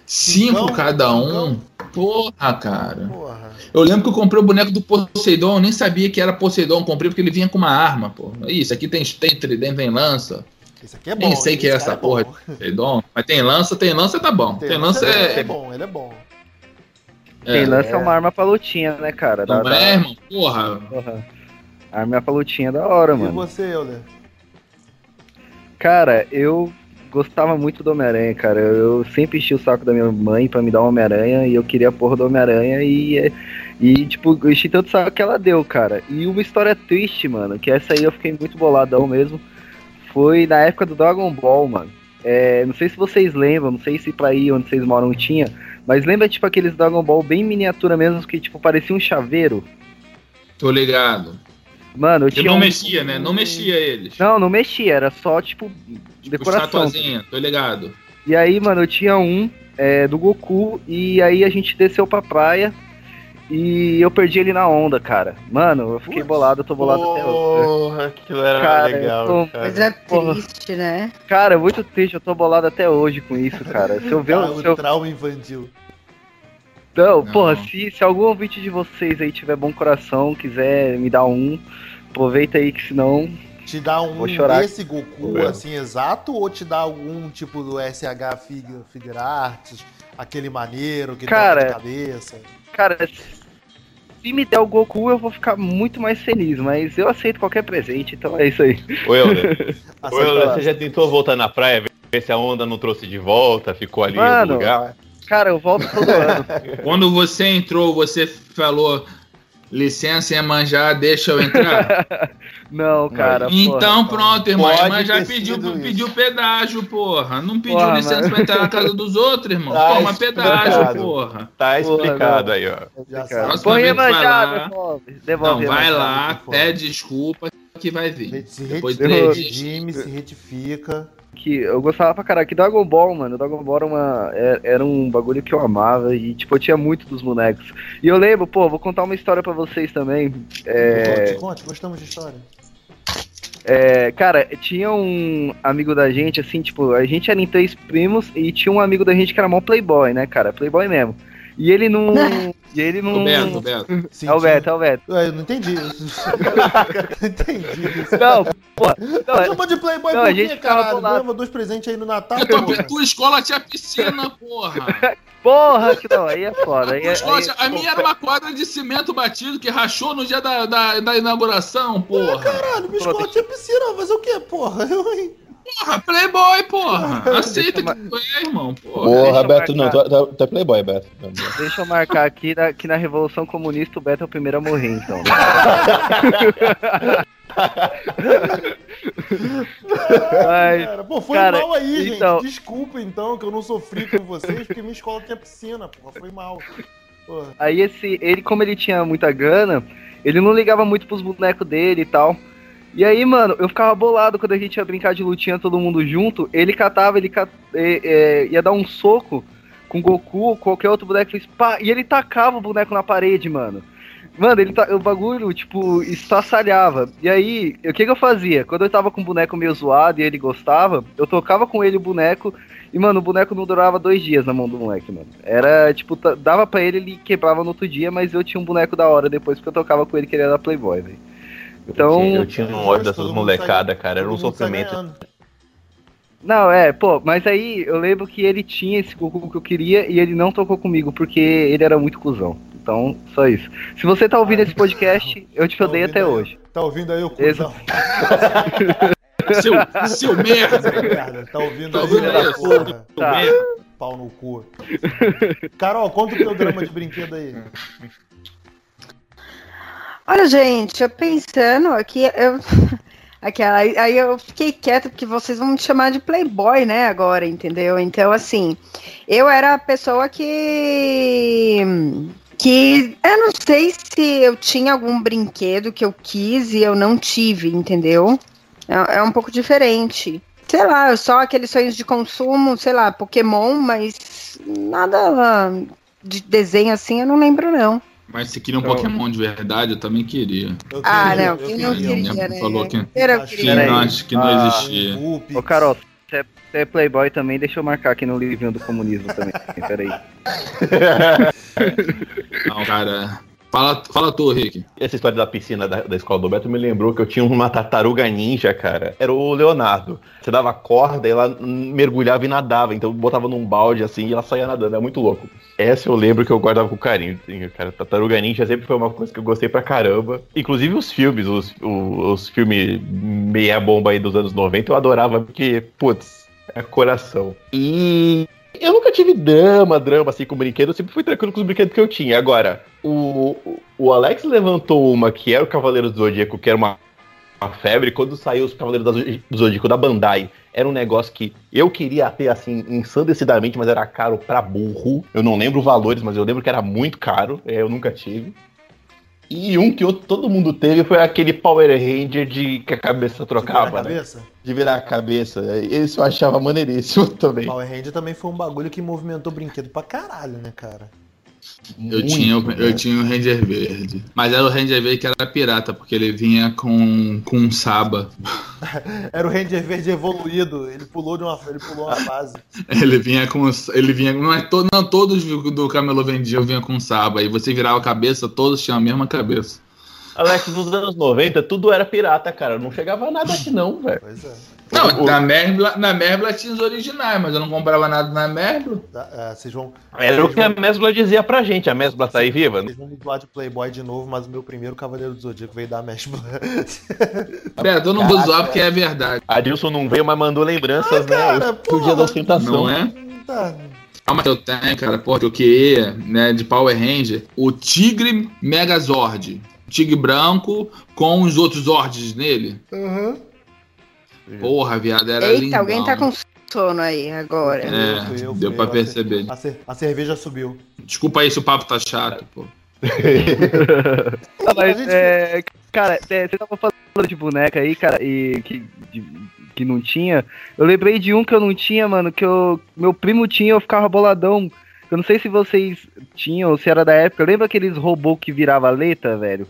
[SPEAKER 2] Cinco
[SPEAKER 1] Cincão?
[SPEAKER 2] cada um.
[SPEAKER 1] Cincão?
[SPEAKER 2] Porra, cara.
[SPEAKER 1] Porra.
[SPEAKER 2] Eu lembro que eu comprei o boneco do Poseidon, eu nem sabia que era Poseidon, comprei porque ele vinha com uma arma, pô. Isso aqui tem, tem tridente, tem lança.
[SPEAKER 1] Esse aqui é bom.
[SPEAKER 2] Nem sei que é essa
[SPEAKER 1] cara
[SPEAKER 2] porra
[SPEAKER 1] bom.
[SPEAKER 2] de Poseidon. Mas tem lança, tem lança, tá bom. Tem, lança
[SPEAKER 1] ele
[SPEAKER 2] é.
[SPEAKER 1] é bom, ele é bom.
[SPEAKER 5] Quem
[SPEAKER 2] é,
[SPEAKER 5] lança é uma arma pra lutinha, né, cara? Da,
[SPEAKER 2] não
[SPEAKER 5] da-
[SPEAKER 2] é, irmão? Porra.
[SPEAKER 5] Porra. Arma pra lutinha é da hora,
[SPEAKER 1] E
[SPEAKER 5] mano.
[SPEAKER 1] você, Euler?
[SPEAKER 5] Cara, eu gostava muito do Homem-Aranha, cara. Eu sempre enchi o saco da minha mãe pra me dar um Homem-Aranha e eu queria a porra do Homem-Aranha e, e, tipo, eu enchi tanto saco que ela deu, cara. E uma história triste, mano, que essa aí eu fiquei muito boladão mesmo. Foi na época do Dragon Ball, mano. É, não sei se vocês lembram, não sei se pra aí onde vocês moram tinha, mas lembra tipo aqueles Dragon Ball bem miniatura mesmo, que tipo parecia um chaveiro?
[SPEAKER 2] Tô ligado.
[SPEAKER 5] Mano, eu
[SPEAKER 2] Eu
[SPEAKER 5] tinha.
[SPEAKER 2] não
[SPEAKER 5] um-
[SPEAKER 2] mexia, né? Não mexia eles.
[SPEAKER 5] Não, não mexia, era só tipo decoração.
[SPEAKER 2] Estatuazinha, tô ligado.
[SPEAKER 5] E aí, mano, eu tinha um é, do Goku e aí a gente desceu pra praia e eu perdi ele na onda, cara. Mano, eu fiquei bolado, eu tô bolado até hoje.
[SPEAKER 3] Porra, aquilo era
[SPEAKER 5] Cara,
[SPEAKER 3] legal,
[SPEAKER 5] eu tô-
[SPEAKER 3] cara.
[SPEAKER 4] Mas é
[SPEAKER 5] Porra.
[SPEAKER 4] triste, né?
[SPEAKER 5] Cara, é muito triste, eu tô bolado até hoje com isso, cara. Se eu ver
[SPEAKER 1] Ah,
[SPEAKER 5] o.
[SPEAKER 1] o
[SPEAKER 5] Se eu...
[SPEAKER 1] trauma infantil.
[SPEAKER 5] Não,
[SPEAKER 2] Não.
[SPEAKER 5] porra, se, se algum ouvinte de vocês aí tiver bom coração, quiser me dar um, aproveita aí que senão.
[SPEAKER 1] Te dá um
[SPEAKER 5] Vou chorar.
[SPEAKER 1] desse Goku
[SPEAKER 3] Vou.
[SPEAKER 1] assim exato ou te dá algum tipo do SH Figure, Figure Arts, aquele maneiro que
[SPEAKER 5] Cara,
[SPEAKER 1] toca de cabeça?
[SPEAKER 5] Cara, se me der o Goku, eu vou ficar muito mais feliz, mas eu aceito qualquer presente, então é isso aí.
[SPEAKER 3] Ô, Helder,
[SPEAKER 1] lá.
[SPEAKER 3] você já tentou voltar na praia, ver se a onda não trouxe de volta, ficou ali
[SPEAKER 5] Mano.
[SPEAKER 3] no lugar?
[SPEAKER 5] Cara, eu volto todo ano.
[SPEAKER 2] Quando você entrou, você falou. Licença, Iemanjá, deixa eu entrar.
[SPEAKER 5] Não, cara.
[SPEAKER 2] então
[SPEAKER 5] porra.
[SPEAKER 2] pronto, irmão. Iemanjá pediu, pediu pedágio, porra. Não pediu
[SPEAKER 5] Porra,
[SPEAKER 2] licença
[SPEAKER 5] mano.
[SPEAKER 2] pra entrar na casa dos outros, irmão.
[SPEAKER 3] Tá
[SPEAKER 2] Toma pedágio, porra.
[SPEAKER 3] Tá
[SPEAKER 5] Porra,
[SPEAKER 3] explicado
[SPEAKER 5] não.
[SPEAKER 3] aí, ó.
[SPEAKER 1] Já
[SPEAKER 5] Cara,
[SPEAKER 1] sabe.
[SPEAKER 2] Próxima
[SPEAKER 5] Põe
[SPEAKER 2] lá-
[SPEAKER 5] devolve.
[SPEAKER 2] Não,
[SPEAKER 5] Devolve a
[SPEAKER 2] vai lá, pede desculpa que vai vir.
[SPEAKER 1] Se
[SPEAKER 2] Depois
[SPEAKER 1] redime, se retifica.
[SPEAKER 5] Que eu gostava pra caralho. Que Dragon Ball, mano, Dragon Ball era, uma, é- era um bagulho que eu amava e, tipo, eu tinha muito dos bonecos. E eu lembro, pô, vou contar uma história pra vocês também. É,
[SPEAKER 1] Conte, conte, gostamos de história.
[SPEAKER 5] é, cara, tinha um amigo da gente, assim, tipo, a gente era em três primos e tinha um amigo da gente que era mó playboy, né, cara? Playboy mesmo. E ele não. e ele não.
[SPEAKER 2] O Beto, o Beto.
[SPEAKER 5] É o Beto, é o Beto.
[SPEAKER 1] É, eu não entendi. não entendi isso.
[SPEAKER 5] Não, porra. Não, é-
[SPEAKER 1] Chama de Playboy
[SPEAKER 5] Não,
[SPEAKER 1] por
[SPEAKER 5] a
[SPEAKER 1] quê, caralho? Ganhava dois presentes aí no Natal.
[SPEAKER 2] A tua,
[SPEAKER 1] porra.
[SPEAKER 2] tua escola tinha piscina, porra.
[SPEAKER 5] porra, que não, aí é foda. Aí, é-
[SPEAKER 2] escola
[SPEAKER 5] aí-
[SPEAKER 2] a minha era uma quadra de cimento batido que rachou no dia da, da, da inauguração, porra.
[SPEAKER 1] Caralho, minha escola tinha piscina, mas o que, porra? Eu, hein?
[SPEAKER 2] Porra, Playboy, porra. Aceita que tu é, irmão, porra.
[SPEAKER 5] Deixa
[SPEAKER 3] Porra, Beto, não,
[SPEAKER 5] marcar.
[SPEAKER 3] tu, tu, tu é playboy, Beto.
[SPEAKER 5] Deixa eu marcar aqui na, que na Revolução Comunista o Beto é o primeiro a morrer, então. Mas,
[SPEAKER 1] Cara, pô, foi
[SPEAKER 5] cara,
[SPEAKER 1] mal aí,
[SPEAKER 5] então-
[SPEAKER 1] gente. Desculpa então que eu não sofri com vocês, porque minha escola tinha piscina, porra. Foi mal. Porra.
[SPEAKER 5] aí esse, ele, como ele tinha muita grana, ele não ligava muito pros bonecos dele e tal. E aí, mano, eu ficava bolado quando a gente ia brincar de lutinha todo mundo junto. Ele catava, ele é, é, ia dar um soco com Goku qualquer outro boneco, fez pá, e ele tacava o boneco na parede, mano. Mano, ele tá, o bagulho, tipo, estraçalhava. E aí, o que que eu fazia? Quando eu tava com o boneco meio zoado e ele gostava, eu tocava com ele o boneco e, mano, o boneco não durava dois dias na mão do moleque, mano. Era, tipo, dava pra ele, ele quebrava no outro dia, mas eu tinha um boneco da hora depois porque eu tocava com ele que ele era playboy, velho. Então,
[SPEAKER 3] eu tinha um ódio dessas molecadas, cara. Era um sofrimento.
[SPEAKER 5] não, é, pô, mas aí eu lembro que ele tinha esse Goku que eu queria e ele não tocou comigo porque ele era muito cuzão. Então, só isso. Se você tá ouvindo esse podcast, eu te
[SPEAKER 1] Tá
[SPEAKER 5] odeio até
[SPEAKER 1] aí?
[SPEAKER 5] hoje.
[SPEAKER 1] Tá ouvindo aí o cuzão?
[SPEAKER 2] Seu, seu merda.
[SPEAKER 1] Tá ouvindo
[SPEAKER 2] Tá
[SPEAKER 1] aí,
[SPEAKER 2] ouvindo
[SPEAKER 1] né,
[SPEAKER 2] aí,
[SPEAKER 1] porra?
[SPEAKER 2] seu
[SPEAKER 5] Tá.
[SPEAKER 2] merda.
[SPEAKER 1] Pau no cu. Carol, conta o teu drama de brinquedo aí.
[SPEAKER 4] Olha, gente, eu pensando aqui, eu. Aquela, aí eu fiquei quieta porque vocês vão me chamar de playboy, né, agora, entendeu? Então, assim, eu era a pessoa que. Que eu não sei se eu tinha algum brinquedo que eu quis e eu não tive, entendeu? É, é um pouco diferente. Sei lá, só aqueles sonhos de consumo, sei lá, Pokémon, mas nada de desenho assim eu não lembro, não.
[SPEAKER 2] Mas se queria um
[SPEAKER 5] Então-
[SPEAKER 2] Pokémon de verdade, eu também queria.
[SPEAKER 1] Eu
[SPEAKER 4] Ah,
[SPEAKER 1] queria,
[SPEAKER 4] não,
[SPEAKER 1] eu
[SPEAKER 4] quem não
[SPEAKER 1] queria.
[SPEAKER 4] queria, né?
[SPEAKER 2] falou que-
[SPEAKER 4] Eu não
[SPEAKER 1] Achei-
[SPEAKER 2] Que
[SPEAKER 4] queria.
[SPEAKER 2] não, acho que não
[SPEAKER 5] Ah,
[SPEAKER 2] existia.
[SPEAKER 5] Ô, Carol, você é, você é playboy também, deixa eu marcar aqui no livrinho do comunismo também. Peraí.
[SPEAKER 2] Não, cara. Fala, fala tu, Rick.
[SPEAKER 3] Essa história da piscina da, da escola do Beto me lembrou que eu tinha uma tartaruga ninja, cara. Era o Leonardo. Você dava corda e ela mergulhava e nadava. Então botava num balde assim e ela saía nadando. É muito louco. Essa eu lembro que eu guardava com carinho. Cara, tartaruga ninja sempre foi uma coisa que eu gostei pra caramba. Inclusive os filmes, os, o- os filmes meia bomba aí dos anos 90, eu adorava porque, putz, é coração. E eu nunca tive drama, drama assim com brinquedo, eu sempre fui tranquilo com os brinquedos que eu tinha. Agora, o, o Alex levantou uma que era o Cavaleiro do Zodíaco, que era uma uma febre. Quando saiu os Cavaleiros do Zodíaco da Bandai, era um negócio que eu queria ter, assim, ensandecidamente, mas era caro pra burro. Eu não lembro valores, mas eu lembro que era muito caro. é, Eu nunca tive. E um que outro, todo mundo teve foi aquele Power Ranger de que a cabeça trocava,
[SPEAKER 1] Na
[SPEAKER 3] né?
[SPEAKER 1] cabeça?
[SPEAKER 3] De virar a cabeça. Esse eu achava maneiríssimo também.
[SPEAKER 1] Power Ranger também foi um bagulho que movimentou brinquedo pra caralho, né, cara?
[SPEAKER 2] Eu,
[SPEAKER 3] Muito,
[SPEAKER 2] tinha, o- eu tinha o Ranger Verde. Mas era o Ranger Verde que era pirata, porque ele vinha com, com um Saba.
[SPEAKER 1] Era o Ranger Verde evoluído, ele pulou de uma, ele pulou uma fase.
[SPEAKER 2] Ele vinha com. Ele vinha. Não, é to, não todos do Camelô vendiam vinham com Saba. E você virava a cabeça, todos tinham a mesma cabeça.
[SPEAKER 3] Alex, nos anos 90, tudo era pirata, cara. Não chegava nada aqui, não, velho.
[SPEAKER 1] Pois é.
[SPEAKER 2] Não, na Merbla, na Merbla tinha os originais, mas eu não comprava nada na Merbla.
[SPEAKER 1] Tá, ah, vocês vão.
[SPEAKER 3] Era o que a Mesbla dizia pra gente. A Mesbla tá aí viva?
[SPEAKER 1] Vocês vão me zoar de Playboy de novo, mas o meu primeiro Cavaleiro do Zodíaco veio da Mesh
[SPEAKER 2] Beto, eu não vou zoar porque é verdade.
[SPEAKER 3] A Dilson não veio, mas mandou lembranças,
[SPEAKER 1] Ah, cara,
[SPEAKER 3] né? O dia da ostentação.
[SPEAKER 2] Não é?
[SPEAKER 1] Tá.
[SPEAKER 2] Calma que eu tenho, cara, porra, que eu queria, né, de Power Ranger, o Tigre Megazord. Tigre branco com os outros Zords nele.
[SPEAKER 1] Uhum.
[SPEAKER 2] Porra, viado, era
[SPEAKER 4] Eita,
[SPEAKER 2] lindão.
[SPEAKER 4] alguém tá com sono aí agora.
[SPEAKER 2] É,
[SPEAKER 1] Fui eu, fui
[SPEAKER 2] deu
[SPEAKER 1] eu,
[SPEAKER 2] pra
[SPEAKER 1] a
[SPEAKER 2] perceber.
[SPEAKER 1] A, cer- a cerveja subiu.
[SPEAKER 2] Desculpa aí se o papo tá chato, pô.
[SPEAKER 5] Ah, mas, é, cara, é, você tava falando de boneca aí, cara, e que, de- que não tinha. Eu lembrei de um que eu não tinha, mano, que eu, meu primo tinha, eu ficava boladão. Eu não sei se vocês tinham, se era da época. Lembra aqueles robôs que virava letra, velho?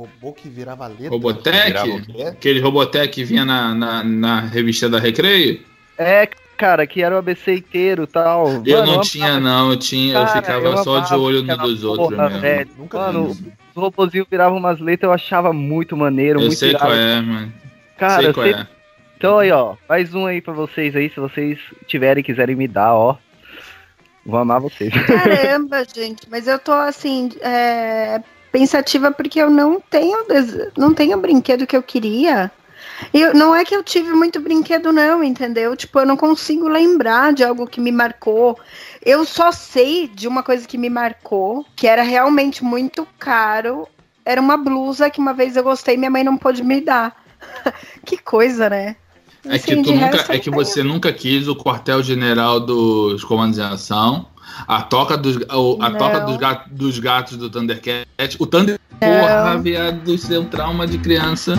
[SPEAKER 1] Robô que virava letra.
[SPEAKER 2] Robotech?
[SPEAKER 3] Virava?
[SPEAKER 2] Aquele Robotech que vinha na, na, na revista da Recreio?
[SPEAKER 5] É, cara, que era o ABC inteiro e tal.
[SPEAKER 2] Eu
[SPEAKER 5] Mano,
[SPEAKER 2] não
[SPEAKER 5] amava-
[SPEAKER 2] tinha, não. Eu tinha, eu
[SPEAKER 5] Cara,
[SPEAKER 2] ficava
[SPEAKER 5] eu
[SPEAKER 2] só de
[SPEAKER 5] amava
[SPEAKER 2] olho no
[SPEAKER 5] aquela
[SPEAKER 2] dos outros
[SPEAKER 5] porra,
[SPEAKER 2] mesmo.
[SPEAKER 5] velho.
[SPEAKER 1] Nunca
[SPEAKER 5] Mano,
[SPEAKER 1] vi.
[SPEAKER 5] os robôzinhos viravam umas letras, eu achava muito maneiro,
[SPEAKER 2] Eu
[SPEAKER 5] muito
[SPEAKER 2] sei
[SPEAKER 5] irado.
[SPEAKER 2] qual é, mano.
[SPEAKER 5] Cara,
[SPEAKER 2] sei
[SPEAKER 5] eu
[SPEAKER 2] qual
[SPEAKER 5] sei-
[SPEAKER 2] é.
[SPEAKER 5] Então aí, ó, mais um aí pra vocês aí, se vocês tiverem e quiserem me dar, ó. Vou amar vocês.
[SPEAKER 4] Caramba, gente, mas eu tô assim, é, pensativa porque eu não tenho, não tenho o brinquedo que eu queria. Eu, não é que eu tive muito brinquedo, não, entendeu? Tipo, eu não consigo lembrar de algo que me marcou. Eu só sei de uma coisa que me marcou, que era realmente muito caro. Era uma blusa que uma vez eu gostei e minha mãe não pôde me dar. que coisa, né?
[SPEAKER 2] É que,
[SPEAKER 4] Assim,
[SPEAKER 2] tu
[SPEAKER 4] de
[SPEAKER 2] nunca, é que você nunca quis o quartel-general dos comandos em ação, a toca dos, o- a
[SPEAKER 4] Não.
[SPEAKER 2] toca dos, gatos, dos gatos do Thundercat, o Thunder... Porra, viado, isso é um trauma de criança.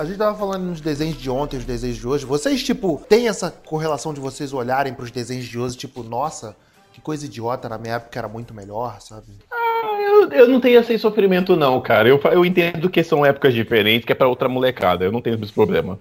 [SPEAKER 1] A gente tava falando nos desenhos de ontem, os desenhos de hoje. Vocês, tipo, tem essa correlação de vocês olharem pros desenhos de hoje, tipo, nossa, que coisa idiota, na minha época era muito melhor, sabe?
[SPEAKER 3] Eu, eu não tenho esse sofrimento, não, cara. Eu, eu entendo que são épocas diferentes, que é pra outra molecada. Eu não tenho esse problema.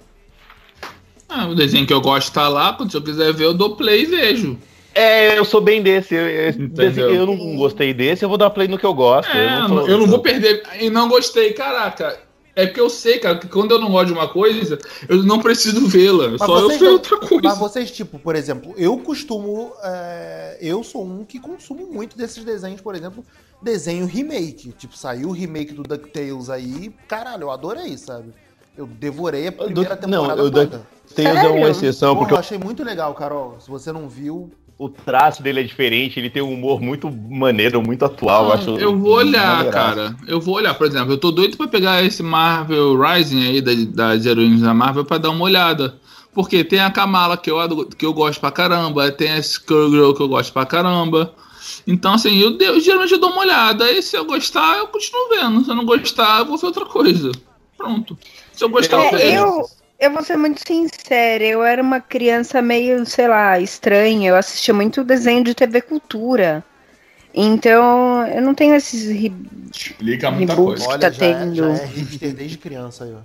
[SPEAKER 2] Ah, o desenho que eu gosto tá lá, quando eu quiser ver, eu dou play e vejo.
[SPEAKER 3] É, eu sou bem desse. Eu, desse- eu não gostei desse, eu vou dar play no que eu gosto.
[SPEAKER 2] É,
[SPEAKER 3] eu, não sou-
[SPEAKER 2] eu não vou perder. E não gostei, caraca. É porque eu sei, cara, que quando eu não gosto de uma coisa, eu não preciso vê-la.
[SPEAKER 1] Mas
[SPEAKER 2] Só eu
[SPEAKER 1] vocês
[SPEAKER 2] sei
[SPEAKER 1] não-
[SPEAKER 2] outra coisa.
[SPEAKER 1] Mas vocês, tipo, por exemplo, eu costumo. é, eu sou um que consumo muito desses desenhos, por exemplo, desenho remake. Tipo, saiu o remake do DuckTales aí, caralho, eu adorei, sabe? Eu devorei a primeira
[SPEAKER 3] Duck- não,
[SPEAKER 1] temporada
[SPEAKER 3] eu
[SPEAKER 1] toda.
[SPEAKER 3] DuckTales é uma exceção,
[SPEAKER 1] Porra,
[SPEAKER 3] porque
[SPEAKER 1] eu achei muito legal, Carol. Se você não viu.
[SPEAKER 3] O traço dele é diferente, ele tem um humor muito maneiro, muito atual. eu, acho
[SPEAKER 2] eu vou olhar,
[SPEAKER 3] maneiraço.
[SPEAKER 2] cara. Eu vou olhar, por exemplo, eu tô doido pra pegar esse Marvel Rising aí da- das heroínas da Marvel pra dar uma olhada. Porque tem a Kamala que eu, que eu gosto pra caramba, tem a Skullgirl que eu gosto pra caramba. Então, assim, eu, eu geralmente eu dou uma olhada. E se eu gostar, eu continuo vendo. Se eu não gostar, eu vou ver outra coisa. Pronto. Se eu gostar, eu
[SPEAKER 4] É,
[SPEAKER 2] vejo.
[SPEAKER 4] eu, eu vou ser muito sincera, eu era uma criança meio, sei lá, estranha. Eu assistia muito desenho de TV Cultura. Então, eu não tenho esses. ri-
[SPEAKER 2] Explica muita coisa.
[SPEAKER 1] Olha,
[SPEAKER 4] tá
[SPEAKER 1] já, é,
[SPEAKER 4] tendo.
[SPEAKER 1] já é hipster desde criança aí, ó.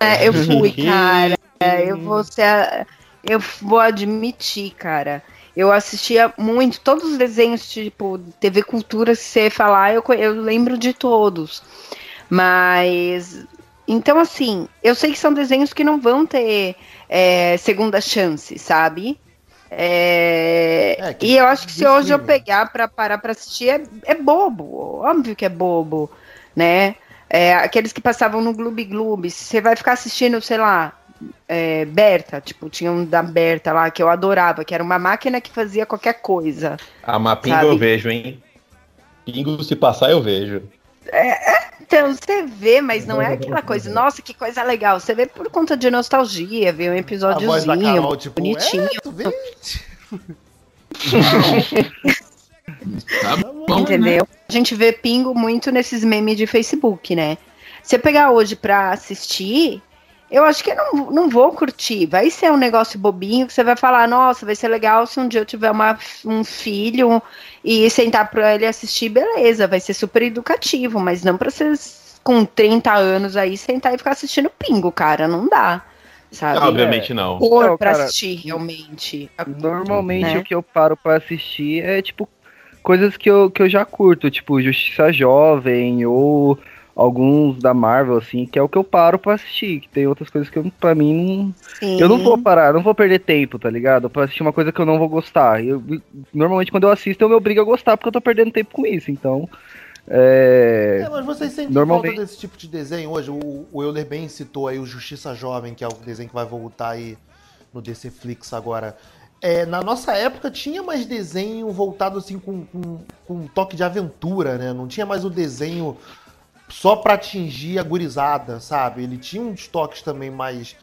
[SPEAKER 4] É, eu fui, cara. Eu vou ser. Eu vou admitir, cara. Eu assistia muito, todos os desenhos, tipo, TV Cultura, se você falar, eu, eu lembro de todos. Mas. Então, assim, eu sei que são desenhos que não vão ter é, segunda chance, sabe? É,
[SPEAKER 1] É,
[SPEAKER 4] e eu acho que se hoje eu
[SPEAKER 1] filme.
[SPEAKER 4] pegar pra parar pra assistir, é, é bobo. Óbvio que é bobo, né? É, aqueles que passavam no Gloob Gloob. Se você vai ficar assistindo, sei lá, é, Berta, tipo, tinha um da Berta lá que eu adorava, que era uma máquina que fazia qualquer coisa.
[SPEAKER 3] A mapinga
[SPEAKER 4] Sabe?
[SPEAKER 3] eu vejo, hein? Pingo se passar eu vejo.
[SPEAKER 4] Então, você vê, mas não é aquela coisa, nossa, que coisa legal. Você vê por conta de nostalgia, vê um episódiozinho,
[SPEAKER 1] Carol, tipo,
[SPEAKER 4] bonitinho.
[SPEAKER 1] é, tu vê?
[SPEAKER 2] Tá bom, né?
[SPEAKER 4] Entendeu? A gente vê pingo muito nesses memes de Facebook, né? Se eu pegar hoje pra assistir, eu acho que eu não, não vou curtir. Vai ser um negócio bobinho que você vai falar, nossa, vai ser legal se um dia eu tiver uma, um filho e sentar pra ele assistir, beleza, vai ser super educativo, mas não pra vocês com 30 anos aí sentar e ficar assistindo pingo, cara, não dá. Sabe?
[SPEAKER 3] Obviamente não.
[SPEAKER 4] Cor
[SPEAKER 5] Não,
[SPEAKER 4] pra
[SPEAKER 5] cara,
[SPEAKER 4] assistir, realmente.
[SPEAKER 5] Normalmente
[SPEAKER 4] Né?
[SPEAKER 5] o que eu paro pra assistir é tipo coisas que eu, que eu já curto, tipo Justiça Jovem ou alguns da Marvel, assim, que é o que eu paro pra assistir. Que tem outras coisas que eu, pra mim não. Eu não vou parar, não vou perder tempo, tá ligado? Pra assistir uma coisa que eu não vou gostar. Eu, normalmente quando eu assisto eu me obrigo a gostar porque eu tô perdendo tempo com isso, então. É.
[SPEAKER 1] É, mas vocês sentem
[SPEAKER 5] Normalmente-
[SPEAKER 1] falta desse tipo de desenho hoje? O, o Euler bem citou aí o Justiça Jovem, que é o desenho que vai voltar aí no DC Flix agora. É, na nossa época tinha mais desenho voltado assim com, com, com um toque de aventura, né? Não tinha mais o desenho só pra atingir a gurizada, sabe? Ele tinha uns toques também mais.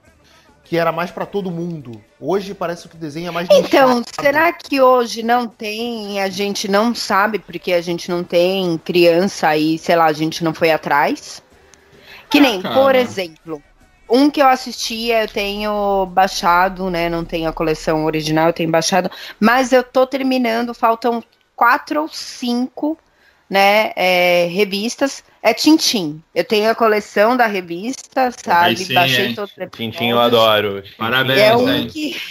[SPEAKER 1] que era mais pra todo mundo. Hoje parece que o desenho é mais.
[SPEAKER 4] Então,
[SPEAKER 1] nichado.
[SPEAKER 4] será que hoje não tem, a gente não sabe porque a gente não tem criança e, sei lá, a gente não foi atrás? Que
[SPEAKER 2] Ah,
[SPEAKER 4] nem,
[SPEAKER 2] cara.
[SPEAKER 4] por exemplo, um que eu assistia, eu tenho baixado, né? Não tenho a coleção original, eu tenho baixado, mas eu tô terminando, faltam quatro ou cinco, né? é, revistas. É Tintim. Eu tenho a coleção da revista, sabe?
[SPEAKER 2] sim,
[SPEAKER 4] Baixei todos os
[SPEAKER 3] Tintin eu adoro.
[SPEAKER 2] Parabéns,
[SPEAKER 4] É
[SPEAKER 2] hein?
[SPEAKER 4] um que,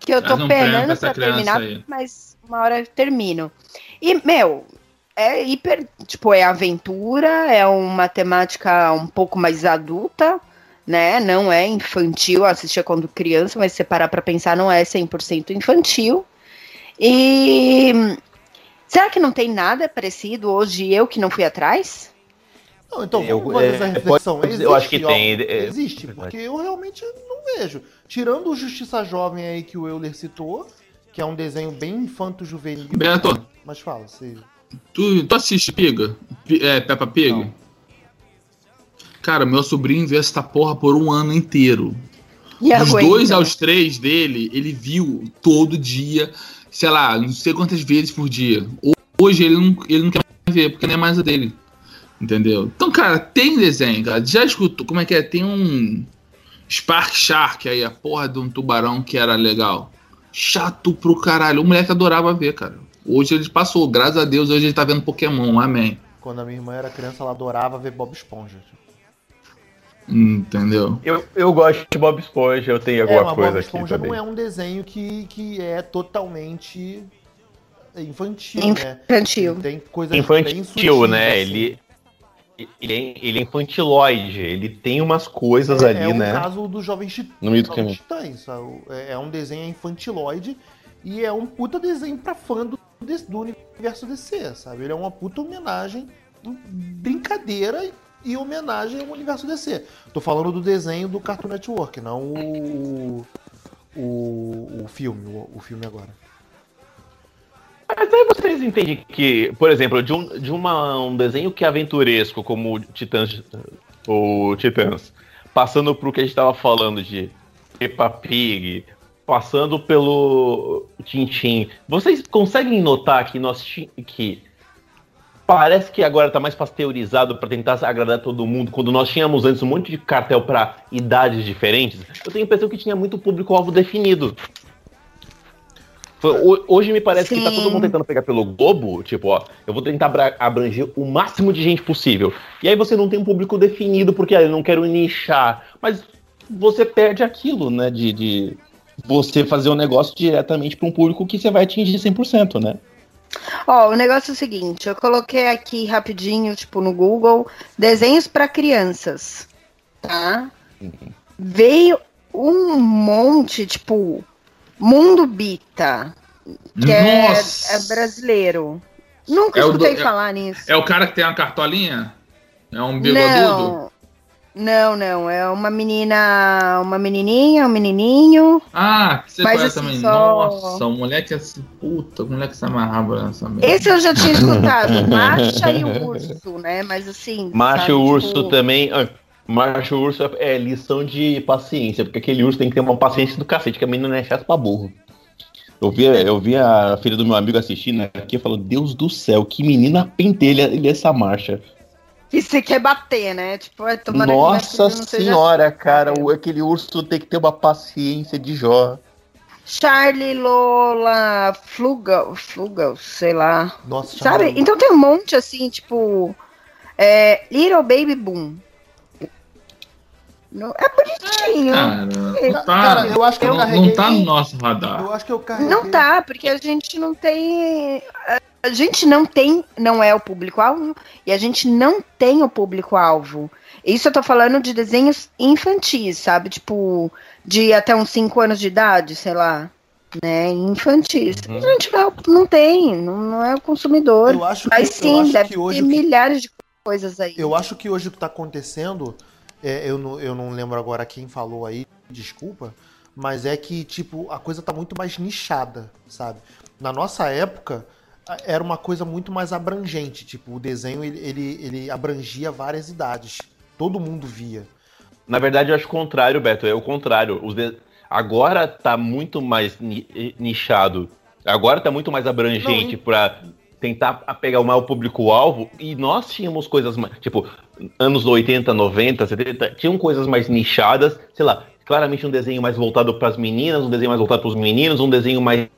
[SPEAKER 4] que eu tô
[SPEAKER 2] um
[SPEAKER 4] penando pra terminar,
[SPEAKER 2] aí.
[SPEAKER 4] mas uma hora eu termino. E, meu, é hiper. Tipo, é aventura, é uma temática um pouco mais adulta, né? Não é infantil, assistia quando criança, mas se você parar pra pensar, não é 100% infantil. E. Será que não tem nada parecido hoje eu que não fui atrás?
[SPEAKER 1] Não, então,
[SPEAKER 3] Eu-
[SPEAKER 1] vamos fazer
[SPEAKER 3] é,
[SPEAKER 1] essa reflexão.
[SPEAKER 3] pode- eu acho que
[SPEAKER 1] Existe
[SPEAKER 3] tem, é,
[SPEAKER 1] existe,
[SPEAKER 3] verdade.
[SPEAKER 1] porque eu realmente não vejo. Tirando o Justiça Jovem aí que o Euler citou, que é um desenho bem infanto-juvenil.
[SPEAKER 2] Beto,
[SPEAKER 1] Mas fala, você...
[SPEAKER 2] tu, tu assiste Piga? Pi- É, Peppa Pig?
[SPEAKER 1] Não.
[SPEAKER 2] Cara, meu sobrinho viu essa porra por um ano inteiro.
[SPEAKER 4] E
[SPEAKER 2] Dos
[SPEAKER 4] aguenta.
[SPEAKER 2] dois aos três dele, ele viu todo dia, sei lá, não sei quantas vezes por dia. Hoje ele não, ele não quer ver, porque não é mais a dele. Entendeu? Então, cara, tem desenho, cara. Já escutou como é que é? Tem um Spark Shark aí, a porra de um tubarão que era legal. Chato pro caralho. O moleque adorava ver, cara. Hoje ele passou, graças a Deus, hoje ele tá vendo Pokémon, amém.
[SPEAKER 1] Quando a minha irmã era criança, ela adorava ver Bob Esponja.
[SPEAKER 2] Entendeu?
[SPEAKER 3] Eu, eu gosto de Bob Esponja, eu tenho
[SPEAKER 1] É,
[SPEAKER 3] alguma
[SPEAKER 1] mas
[SPEAKER 3] coisa
[SPEAKER 1] Bob
[SPEAKER 3] aqui
[SPEAKER 1] Esponja
[SPEAKER 3] também.
[SPEAKER 1] não é um desenho que, que é totalmente infantil, né?
[SPEAKER 4] Infantil.
[SPEAKER 1] Ele tem sutis,
[SPEAKER 3] Infantil, né?
[SPEAKER 1] assim.
[SPEAKER 3] Ele, ele, é, ele é infantiloide, ele tem umas coisas
[SPEAKER 1] é,
[SPEAKER 3] ali,
[SPEAKER 1] é o
[SPEAKER 3] né?
[SPEAKER 1] caso do Jovem Titãs.
[SPEAKER 3] No meio do
[SPEAKER 1] Jovem
[SPEAKER 3] caminho.
[SPEAKER 1] Titãs. É, é um desenho infantiloide e é um puta desenho pra fã do, do universo DC, sabe? Ele é uma puta homenagem, brincadeira e homenagem ao universo DC. Tô falando do desenho do Cartoon Network, não o, o, o filme, o, o filme agora.
[SPEAKER 3] Mas aí vocês entendem que, por exemplo, de um, de uma, um desenho que é aventuresco, como o Titãs, ou Titãs, passando pro que a gente tava falando de Peppa Pig, passando pelo Tintin, vocês conseguem notar que nós que parece que agora tá mais pasteurizado para tentar agradar todo mundo, quando nós tínhamos antes um monte de cartel para idades diferentes, eu tenho a impressão que tinha muito público-alvo definido. Hoje me parece que tá
[SPEAKER 4] Sim.
[SPEAKER 3] todo mundo tentando pegar pelo Globo, tipo, ó, eu vou tentar abra- abranger o máximo de gente possível. E aí você não tem um público definido, porque ah, eu não quero nichar. Mas você perde aquilo, né, de, de você fazer o negócio diretamente para um público que você vai atingir 100%, né?
[SPEAKER 4] Ó, o negócio é o seguinte, eu coloquei aqui rapidinho, tipo, no Google, desenhos para crianças, tá? Veio um monte, tipo, Mundo Bita, que é, é brasileiro. Nunca
[SPEAKER 2] É
[SPEAKER 4] escutei
[SPEAKER 2] do- é-
[SPEAKER 4] falar nisso.
[SPEAKER 2] É o cara que tem uma cartolinha? É um bigodudo?
[SPEAKER 4] Não. Não, não, é uma menina, uma menininha, um menininho.
[SPEAKER 2] Ah, você
[SPEAKER 4] Mas
[SPEAKER 2] conhece
[SPEAKER 4] assim,
[SPEAKER 2] também.
[SPEAKER 4] só-
[SPEAKER 2] Nossa, o moleque é assim, puta, o moleque se amarrava nessa merda.
[SPEAKER 4] Esse eu já tinha escutado, Marcha e o Urso, né? Mas assim.
[SPEAKER 3] Macho
[SPEAKER 4] sabe,
[SPEAKER 3] urso
[SPEAKER 4] tipo,
[SPEAKER 3] também. ah, Macho urso é lição de paciência, porque aquele urso tem que ter uma paciência do cacete, que a menina é chata pra burro. Eu vi, eu vi a filha do meu amigo assistindo aqui e falou, Deus do céu, que menina pentelha ele essa marcha.
[SPEAKER 4] Que você quer bater, né? Tipo, é,
[SPEAKER 3] Nossa
[SPEAKER 4] não seja
[SPEAKER 3] senhora, cara,
[SPEAKER 4] assim.
[SPEAKER 3] o- aquele urso tem que ter uma paciência de Jó.
[SPEAKER 4] Charlie Lola Flugal, Flugal, sei lá.
[SPEAKER 1] Nossa,
[SPEAKER 4] Sabe? Então tem um monte assim, tipo. É, Little Baby Boom. No- É bonitinho.
[SPEAKER 2] Cara, não tá,
[SPEAKER 1] Cara, eu acho que eu
[SPEAKER 2] não,
[SPEAKER 1] carreguei-
[SPEAKER 2] não tá no nosso radar.
[SPEAKER 1] Eu acho que eu carreguei.
[SPEAKER 4] Não tá, porque a gente não tem. A gente não tem, não é o público-alvo, e a gente não tem o público-alvo. Isso eu tô falando de desenhos infantis, sabe? Tipo, de até uns 5 anos de idade, sei lá. Né? Infantis.
[SPEAKER 1] Uhum.
[SPEAKER 4] A gente não, não tem, não, não é o consumidor.
[SPEAKER 1] Eu acho que,
[SPEAKER 4] Mas
[SPEAKER 1] eu
[SPEAKER 4] sim,
[SPEAKER 1] acho
[SPEAKER 4] deve
[SPEAKER 1] que hoje
[SPEAKER 4] ter milhares de coisas aí.
[SPEAKER 1] Eu acho que hoje o que tá acontecendo, é, eu, não, eu não lembro agora quem falou aí, desculpa, mas é que, tipo, a coisa tá muito mais nichada, sabe? Na nossa época, era uma coisa muito mais abrangente, tipo, o desenho, ele, ele, ele abrangia várias idades, todo mundo via.
[SPEAKER 3] Na verdade, eu acho o contrário, Beto. É o contrário. De- Agora tá muito mais ni- nichado. Agora tá muito mais abrangente pra tentar pegar o maior público-alvo. E nós tínhamos coisas mais. Tipo, anos 80, 90, 70, tinham coisas mais nichadas. Sei lá, claramente um desenho mais voltado pras meninas, um desenho mais voltado pros meninos, um desenho mais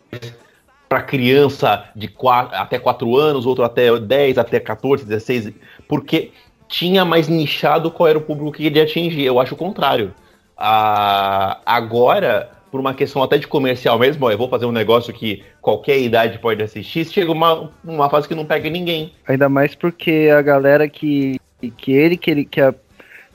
[SPEAKER 3] para criança de 4, até 4 anos, outro até 10, até 14, 16, porque tinha mais nichado qual era o público que ele atingir. Eu acho o contrário. Ah, agora, por uma questão até de comercial mesmo, ó, eu vou fazer um negócio que qualquer idade pode assistir, chega uma, uma fase que não pega ninguém.
[SPEAKER 5] Ainda mais porque a galera que, que ele, que ele, que a,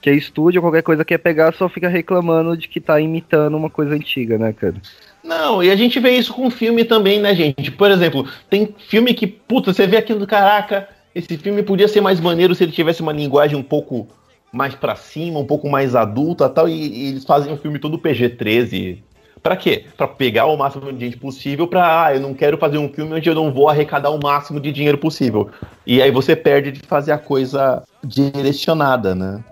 [SPEAKER 5] que a estúdio, qualquer coisa quer pegar, só fica reclamando de que tá imitando uma coisa antiga, né, cara?
[SPEAKER 3] Não, e a gente vê isso com filme também, né, gente? Por exemplo, tem filme que, puta, você vê aquilo, caraca, esse filme podia ser mais maneiro se ele tivesse uma linguagem um pouco mais pra cima, um pouco mais adulta tal, e, e eles fazem um filme todo PG-13. Pra quê? Pra pegar o máximo de gente possível pra, ah, eu não quero fazer um filme onde eu não vou arrecadar o máximo de dinheiro possível. E aí você perde de fazer a coisa direcionada, né?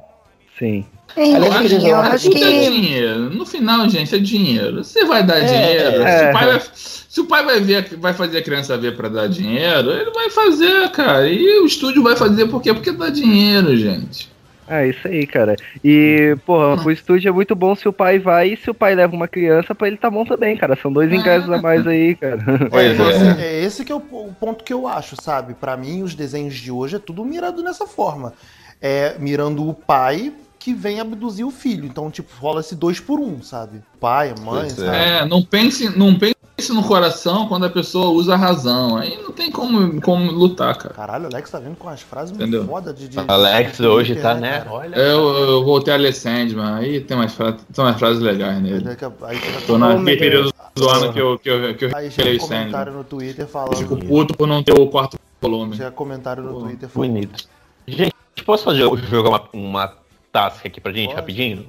[SPEAKER 5] Sim.
[SPEAKER 4] Enfim,
[SPEAKER 3] Aliás, eu queria
[SPEAKER 4] eu acho
[SPEAKER 2] Tudo é
[SPEAKER 4] que.
[SPEAKER 2] dinheiro. No final, gente, é dinheiro. Você vai dar dinheiro.
[SPEAKER 5] é.
[SPEAKER 2] Se, o pai vai, se o pai vai ver, vai fazer a criança ver pra dar dinheiro, ele vai fazer, cara. E o estúdio vai fazer por quê? Porque dá dinheiro, gente.
[SPEAKER 5] É isso aí, cara. E, porra, o estúdio é muito bom se o pai vai e se o pai leva uma criança, pra ele tá bom também, cara. São dois ingressos a mais aí, cara.
[SPEAKER 3] Pois
[SPEAKER 1] é,
[SPEAKER 3] é.
[SPEAKER 1] esse, é esse que é o, o ponto que eu acho, sabe? Pra mim, os desenhos de hoje é tudo mirado nessa forma. É mirando o pai que vem abduzir o filho. Então, tipo, rola esse dois por um, sabe? Pai, mãe,
[SPEAKER 3] Pois é.
[SPEAKER 1] sabe?
[SPEAKER 2] É, não pense, não pense no coração quando a pessoa usa a razão. Aí não tem como, como lutar, cara.
[SPEAKER 1] Caralho, o Alex tá vindo com umas frases
[SPEAKER 2] Entendeu?
[SPEAKER 1] muito foda de, de.
[SPEAKER 3] Alex
[SPEAKER 1] de
[SPEAKER 3] hoje tá, né?
[SPEAKER 1] cara?
[SPEAKER 3] Olha.
[SPEAKER 2] Eu, eu voltei a ler Sandman, aí tem umas, fra- tem umas frases legais nele.
[SPEAKER 1] Aí chega,
[SPEAKER 2] Tô naquele período do ano que eu, que eu, que eu
[SPEAKER 1] aí chega
[SPEAKER 2] relei
[SPEAKER 1] um comentário
[SPEAKER 2] Sandman.
[SPEAKER 1] no Twitter
[SPEAKER 2] Eu fico
[SPEAKER 1] falando.
[SPEAKER 2] puto por não ter o quarto volume.
[SPEAKER 1] Chega comentário no
[SPEAKER 2] Pô,
[SPEAKER 1] Twitter falando.
[SPEAKER 3] Bonito. Gente, posso fazer, jogar uma, uma task aqui pra gente,
[SPEAKER 1] Pode,
[SPEAKER 3] rapidinho?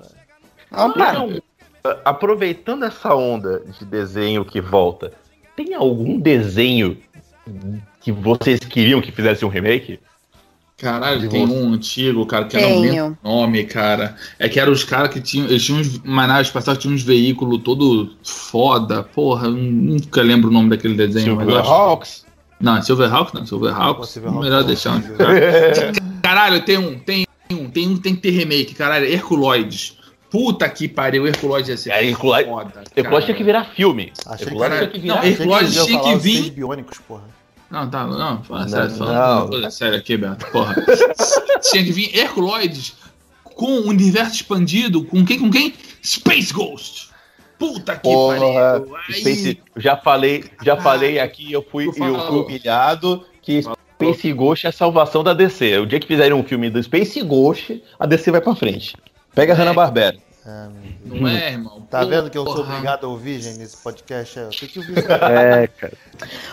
[SPEAKER 4] Opa,
[SPEAKER 3] Então, aproveitando essa onda de desenho que volta, tem algum desenho que vocês queriam que fizesse um remake?
[SPEAKER 2] Caralho,
[SPEAKER 3] De
[SPEAKER 2] tem
[SPEAKER 3] você.
[SPEAKER 2] um antigo, cara, que era o
[SPEAKER 4] Tenho.
[SPEAKER 2] mesmo nome, cara. É que eram os caras que tinham. Eles tinham uns, uma nave espacial tinha uns veículos todo foda. Porra, eu nunca lembro o nome daquele desenho. mas
[SPEAKER 3] Silverhawks?
[SPEAKER 2] Não, Silverhawk não, Silverhawk.
[SPEAKER 1] Pô, Silverhawks
[SPEAKER 2] melhor
[SPEAKER 1] não,
[SPEAKER 2] deixar um.
[SPEAKER 1] Silverhawks.
[SPEAKER 2] Caralho, tem um, tem um, tem um, tem que ter remake, caralho. Herculoides. Puta que pariu, Herculoides ia ser
[SPEAKER 3] É, Herculoides-
[SPEAKER 2] foda.
[SPEAKER 3] Herculoides tinha que virar filme.
[SPEAKER 1] Achei que
[SPEAKER 3] Herculoides
[SPEAKER 2] era-
[SPEAKER 3] tinha que
[SPEAKER 2] não,
[SPEAKER 3] virar
[SPEAKER 2] Her-
[SPEAKER 1] Achei
[SPEAKER 2] Herculóides
[SPEAKER 1] eles iam
[SPEAKER 2] tinha que vir-
[SPEAKER 1] biônicos, porra.
[SPEAKER 2] Não, tá, não, fala
[SPEAKER 3] Não,
[SPEAKER 2] sério, fala,
[SPEAKER 3] não.
[SPEAKER 2] coisa séria aqui, Beto, porra. Tinha que vir Herculoides com o universo expandido, com quem, com quem? Space Ghost! Puta que
[SPEAKER 3] Porra,
[SPEAKER 2] pariu! Aí,
[SPEAKER 3] Space- já falei, já falei aqui, eu fui, eu fui humilhado que Space Ghost é a salvação da DC. O dia que fizerem um filme do Space Ghost, a DC vai pra frente. Pega a
[SPEAKER 2] É.
[SPEAKER 3] Hanna-Barbera.
[SPEAKER 1] Deus.
[SPEAKER 2] Não é, irmão?
[SPEAKER 1] Tá vendo que eu sou obrigado a ouvir, gente, nesse podcast? Eu tenho que ouvir isso.
[SPEAKER 5] É, cara.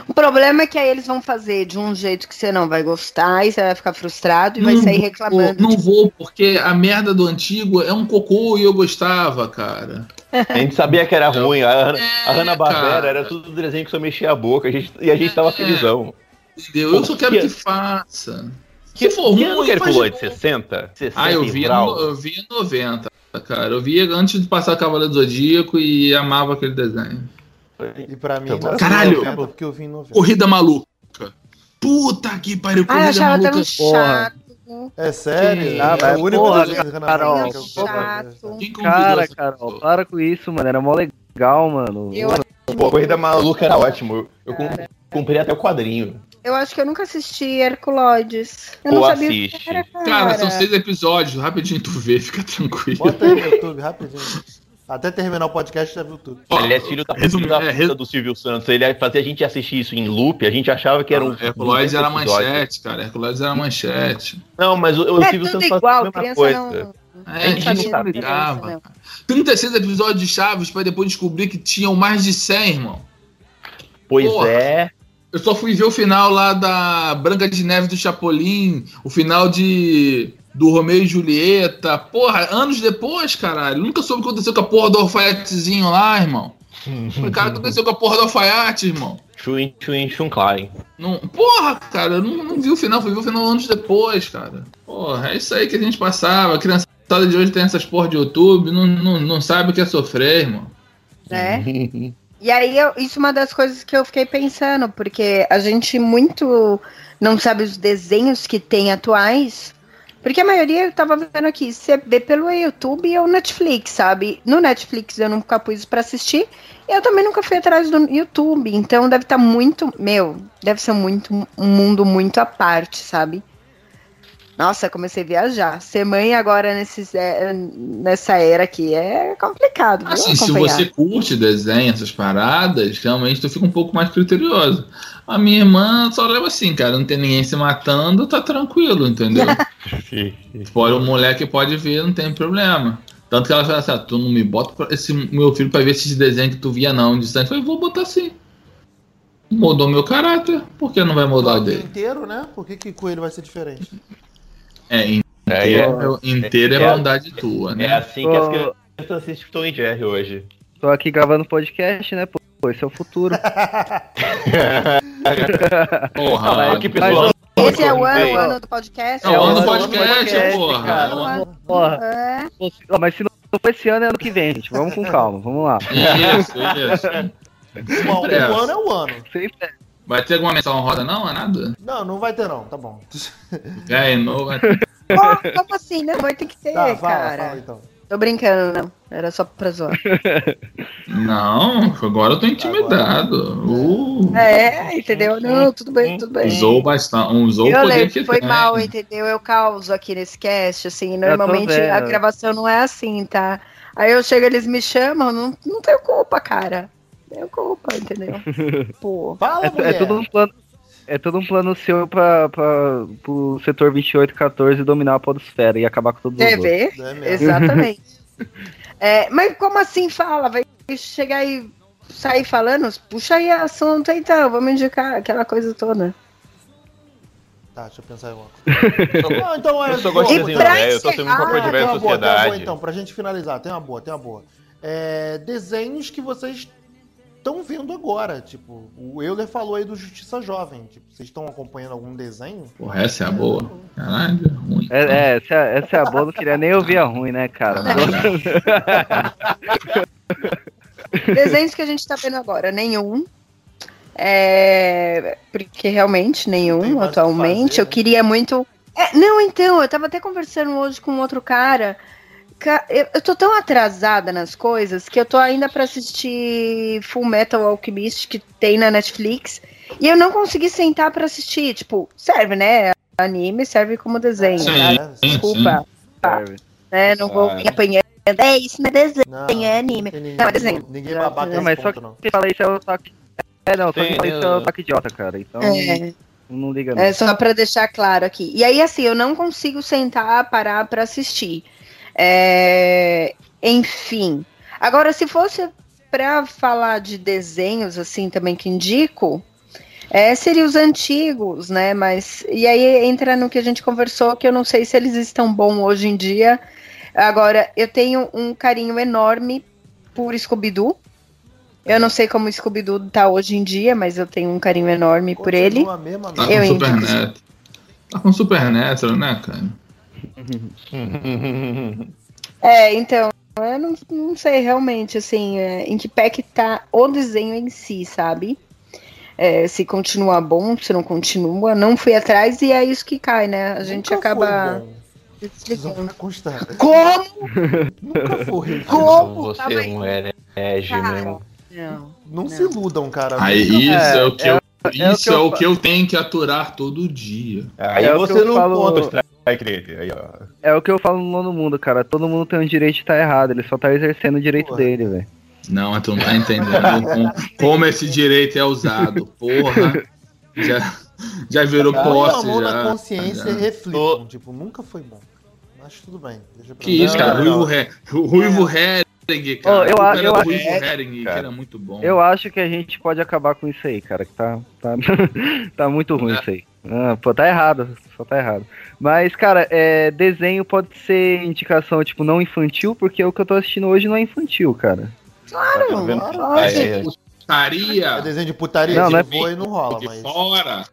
[SPEAKER 4] O problema é que aí eles vão fazer de um jeito que você não vai gostar e você vai ficar frustrado e vai
[SPEAKER 2] Não
[SPEAKER 4] sair
[SPEAKER 2] vou,
[SPEAKER 4] reclamando.
[SPEAKER 2] Não vou, porque a merda do antigo é um cocô e eu gostava, cara.
[SPEAKER 3] A gente sabia que era ruim. A, Hanna- a
[SPEAKER 2] É,
[SPEAKER 3] Hanna-Barbera era tudo desenho que só mexia a boca. a gente- e a gente tava
[SPEAKER 2] É.
[SPEAKER 3] felizão.
[SPEAKER 2] Entendeu? Eu só quero
[SPEAKER 3] Que-
[SPEAKER 2] que faça. Se for
[SPEAKER 3] Que ano
[SPEAKER 2] ruim,
[SPEAKER 3] que ele pulou?
[SPEAKER 2] de
[SPEAKER 3] De
[SPEAKER 2] novo.
[SPEAKER 3] 60? 60
[SPEAKER 2] Ah, eu
[SPEAKER 3] Vral?
[SPEAKER 2] no, eu via em 90, cara. Eu via antes de passar Cavaleiro do Zodíaco e amava aquele desenho.
[SPEAKER 1] E pra mim,
[SPEAKER 3] Tá
[SPEAKER 2] Caralho!
[SPEAKER 1] foi 90, porque eu vim em 90.
[SPEAKER 2] Corrida maluca. Puta que pariu,
[SPEAKER 4] Ah, eu
[SPEAKER 2] corrida
[SPEAKER 4] achava
[SPEAKER 2] maluca.
[SPEAKER 4] tão chato.
[SPEAKER 1] É sério?
[SPEAKER 5] Ah,
[SPEAKER 1] é o único
[SPEAKER 5] porra,
[SPEAKER 1] Hanna
[SPEAKER 5] Carol, Cara, Carol, para com isso, mano. Era mó legal, mano.
[SPEAKER 4] Eu,
[SPEAKER 3] Pô, a corrida maluca era ótimo. Eu, eu com- comprei até o quadrinho.
[SPEAKER 4] Eu acho que eu nunca assisti Herculoides. Eu
[SPEAKER 3] Pô,
[SPEAKER 4] não sabia o
[SPEAKER 3] assiste.
[SPEAKER 4] que era, cara.
[SPEAKER 2] Cara, são seis episódios, rapidinho tu vê, fica tranquilo.
[SPEAKER 1] Bota aí no YouTube, rapidinho. Até terminar o podcast já viu tudo.
[SPEAKER 2] Ó,
[SPEAKER 3] Ele é filho da,
[SPEAKER 2] resumo-
[SPEAKER 3] da
[SPEAKER 2] é,
[SPEAKER 3] do Silvio Santos. Ele fazia a gente assistir isso em loop. A gente achava que era um.
[SPEAKER 2] Herculoides era
[SPEAKER 3] 200 episódios.
[SPEAKER 2] manchete, cara. Herculoides era manchete.
[SPEAKER 3] Não, mas o, o
[SPEAKER 4] É
[SPEAKER 3] Silvio
[SPEAKER 4] tudo
[SPEAKER 3] Santos fazia a
[SPEAKER 4] igual,
[SPEAKER 3] mesma
[SPEAKER 4] criança
[SPEAKER 3] coisa.
[SPEAKER 4] não.
[SPEAKER 2] É, a gente não
[SPEAKER 4] da
[SPEAKER 2] ligava.
[SPEAKER 4] diferença, não.
[SPEAKER 2] cara. 36 episódios de Chaves pra depois descobrir que tinham mais de 100, irmão.
[SPEAKER 3] Pois
[SPEAKER 2] Porra.
[SPEAKER 3] é.
[SPEAKER 2] Eu só fui ver o final lá da Branca de Neve do Chapolin, o final de do Romeu e Julieta. Porra, anos depois, caralho. Nunca soube o que aconteceu com a porra do alfaiatezinho lá, irmão. Falei, cara, o que aconteceu com a porra do alfaiate, irmão?
[SPEAKER 3] Chuin, chuin, chun.
[SPEAKER 2] Não, porra, cara, eu não, não vi o final, fui ver o final anos depois, cara. Porra, é isso aí que a gente passava. A criançada de hoje tem essas porra de YouTube, não, não, não sabe o que é sofrer, irmão.
[SPEAKER 4] né? E aí, eu- isso é uma das coisas que eu fiquei pensando, porque a gente muito não sabe os desenhos que tem atuais, porque a maioria eu tava vendo aqui, você vê pelo YouTube ou Netflix, sabe? No Netflix eu nunca pus pra assistir, e eu também nunca fui atrás do YouTube, então deve estar muito, meu, deve ser muito um mundo muito à parte, sabe? Nossa, comecei a viajar. Ser mãe agora nesses, é, nessa era aqui é complicado. viu,
[SPEAKER 2] Assim, se você curte desenho, essas paradas, realmente tu fica um pouco mais criterioso. A minha irmã só leva assim, cara, não tem ninguém se matando, tá tranquilo, entendeu? Pode, o moleque pode ver, não tem problema. Tanto que ela fala assim, ah, tu não me bota esse meu filho pra ver esses desenhos que tu via não, de sangue. Eu falei, vou botar sim. Mudou meu caráter, por que não vai mudar o dele?
[SPEAKER 1] inteiro, né? Por que, que com ele vai ser diferente?
[SPEAKER 2] É, in-
[SPEAKER 3] É, é,
[SPEAKER 2] inteiro é,
[SPEAKER 3] é-
[SPEAKER 2] bondade tua,
[SPEAKER 3] é
[SPEAKER 2] né?
[SPEAKER 3] assim que as crianças assistem Tom e Jerry hoje.
[SPEAKER 5] Tô aqui gravando podcast, né, pô? Pô, Esse é o futuro.
[SPEAKER 2] Porra, mano.
[SPEAKER 3] que pessoal.
[SPEAKER 4] Esse é o ano, o ano do podcast?
[SPEAKER 2] É o ano do
[SPEAKER 5] É
[SPEAKER 2] podcast,
[SPEAKER 5] podcast,
[SPEAKER 2] porra.
[SPEAKER 5] cara.
[SPEAKER 2] É
[SPEAKER 5] Porra,
[SPEAKER 4] É.
[SPEAKER 5] mas se não for esse ano, é ano que vem, gente. Vamos com calma, vamos lá.
[SPEAKER 2] Isso, isso.
[SPEAKER 1] Bom,
[SPEAKER 2] É.
[SPEAKER 1] o ano é o ano.
[SPEAKER 5] Sempre é.
[SPEAKER 2] Vai ter alguma menção roda não? É nada?
[SPEAKER 1] Não, não vai ter não, tá bom.
[SPEAKER 2] Ganhou, vai
[SPEAKER 4] Pô, como assim? Não vai ter que ter,
[SPEAKER 1] Tá, fala,
[SPEAKER 4] cara.
[SPEAKER 1] fala então.
[SPEAKER 4] Tô brincando, não. Era só pra zoar.
[SPEAKER 2] Não, agora eu tô intimidado. Uh,
[SPEAKER 4] É, entendeu? Não, tudo bem, tudo bem.
[SPEAKER 2] usou bastante, usou
[SPEAKER 4] Eu lembro,
[SPEAKER 2] que
[SPEAKER 4] foi
[SPEAKER 2] tem.
[SPEAKER 4] mal, entendeu? Eu causo aqui nesse cast, assim, normalmente a gravação não é assim, tá? Aí eu chego, eles me chamam, não, não tenho culpa, cara. Tenho culpa, entendeu? Pô.
[SPEAKER 1] Fala,
[SPEAKER 5] É, é tudo um plano. É todo um plano seu pra, pra, pro setor 2814 dominar a podosfera e acabar com todos os outros.
[SPEAKER 4] ver?
[SPEAKER 1] É mesmo.
[SPEAKER 4] Exatamente. É, mas como assim fala? Vai chegar e sair falando? Puxa aí assunto então, vamos indicar aquela coisa toda.
[SPEAKER 1] Tá, deixa eu pensar em uma coisa. Não, então, olha,
[SPEAKER 3] Eu só gosto de
[SPEAKER 4] E
[SPEAKER 3] desenho velho, eu só tenho
[SPEAKER 4] encerrar,
[SPEAKER 3] pra
[SPEAKER 1] tem
[SPEAKER 3] diversa
[SPEAKER 1] uma boa, tem uma boa,
[SPEAKER 3] sociedade.
[SPEAKER 1] então, pra gente finalizar, tem uma boa, tem uma boa. É, desenhos que vocês estão vendo agora, tipo, o Euler falou aí do Justiça Jovem, tipo, vocês estão acompanhando algum desenho?
[SPEAKER 2] Porra, essa é a boa. Caralho, ruim.
[SPEAKER 5] É, é, essa, essa é a boa, não queria nem ouvir a ruim, né, cara?
[SPEAKER 4] Desenhos que a gente tá vendo agora, nenhum. É, porque realmente nenhum atualmente.
[SPEAKER 1] fazer,
[SPEAKER 4] eu
[SPEAKER 1] né?
[SPEAKER 4] queria muito. É, não, então, eu tava até conversando hoje com outro cara. Eu, tô tão atrasada nas coisas que eu tô ainda pra assistir Full Metal Alchemist que tem na Netflix. E eu não consegui sentar pra assistir. Tipo, serve, né? Anime serve como desenho,
[SPEAKER 2] Sim.
[SPEAKER 4] tá?
[SPEAKER 2] sim.
[SPEAKER 4] Desculpa.
[SPEAKER 5] Serve.
[SPEAKER 4] Né? Não vou me apanhando. É isso, não é desenho,
[SPEAKER 1] Não,
[SPEAKER 4] é anime.
[SPEAKER 1] ninguém,
[SPEAKER 4] Não, é desenho.
[SPEAKER 1] ninguém vai bater
[SPEAKER 5] Não, mas só
[SPEAKER 1] ponto, não.
[SPEAKER 5] Quem fala isso é o ataque. É, não, só quem fala isso é o ataque idiota, cara. Então,
[SPEAKER 4] É.
[SPEAKER 5] não liga não.
[SPEAKER 4] É só pra deixar claro aqui. E aí, assim, eu não consigo sentar, parar pra assistir. É, enfim. Agora, se fosse para falar de desenhos assim também que indico, é, seria os antigos, né? Mas e aí entra no que a gente conversou que eu não sei se eles estão bons hoje em dia. Agora, eu tenho um carinho enorme por Scooby-Doo. Eu não sei como o Scooby-Doo tá hoje em dia, mas eu tenho um carinho enorme por ele.
[SPEAKER 1] Continua mesma
[SPEAKER 2] Tá com
[SPEAKER 4] Eu
[SPEAKER 2] Super. Neto. Tá com Super Neto, né, cara?
[SPEAKER 4] É, então, eu não, não sei realmente, assim, é, em que pé que tá o desenho em si, sabe? É, se continua bom, se não continua, não fui atrás e é isso que cai, né? A gente
[SPEAKER 1] Nunca
[SPEAKER 4] acaba
[SPEAKER 1] Foi.
[SPEAKER 4] Como?
[SPEAKER 1] Nunca foi.
[SPEAKER 4] Como?
[SPEAKER 3] Você
[SPEAKER 4] Tá bem.
[SPEAKER 3] não é herege
[SPEAKER 4] Cara.
[SPEAKER 3] mesmo.
[SPEAKER 4] Não.
[SPEAKER 1] Não se iludam, cara.
[SPEAKER 2] Aí isso é,
[SPEAKER 5] É,
[SPEAKER 2] o que
[SPEAKER 5] é
[SPEAKER 2] eu,
[SPEAKER 5] o- é o
[SPEAKER 2] isso
[SPEAKER 5] que
[SPEAKER 2] é
[SPEAKER 5] eu
[SPEAKER 2] o que eu tenho que aturar todo dia.
[SPEAKER 3] Aí
[SPEAKER 5] É
[SPEAKER 3] você não
[SPEAKER 5] falo-
[SPEAKER 3] conta o strike dele. Aí, ó.
[SPEAKER 5] É o que eu falo no nono mundo, cara. Todo mundo tem o direito de estar errado, ele só tá exercendo o direito
[SPEAKER 1] Porra.
[SPEAKER 5] dele, velho.
[SPEAKER 2] Não, tu não tá entendendo como, como esse direito é usado. Porra. Já, já virou
[SPEAKER 1] Põe a
[SPEAKER 2] posse.
[SPEAKER 1] mão
[SPEAKER 2] já.
[SPEAKER 1] na consciência
[SPEAKER 2] Já.
[SPEAKER 1] e reflitam. Tipo, nunca foi bom. Mas tudo bem. Deixa pra
[SPEAKER 2] Que isso, cara?
[SPEAKER 5] Não,
[SPEAKER 2] Ruivo,
[SPEAKER 5] não.
[SPEAKER 2] He- Cara.
[SPEAKER 5] Ô, eu a- eu acho-
[SPEAKER 2] Hering, que
[SPEAKER 5] cara.
[SPEAKER 2] era muito bom.
[SPEAKER 5] Eu acho que a gente pode acabar com isso aí, cara. Que tá, tá, tá muito ruim
[SPEAKER 2] É.
[SPEAKER 5] isso aí. Ah, pô, tá errado. Só tá errado. Mas, cara, é, desenho pode ser indicação, tipo, não infantil, porque o que eu tô assistindo hoje não é infantil, cara.
[SPEAKER 4] Claro,
[SPEAKER 3] Tá vendo?
[SPEAKER 4] claro.
[SPEAKER 3] Aí, aí, aí.
[SPEAKER 2] Putaria.
[SPEAKER 1] É desenho de putaria,
[SPEAKER 5] Não,
[SPEAKER 1] não,
[SPEAKER 5] não é
[SPEAKER 1] e não rola,
[SPEAKER 2] de
[SPEAKER 1] mas.
[SPEAKER 2] fora.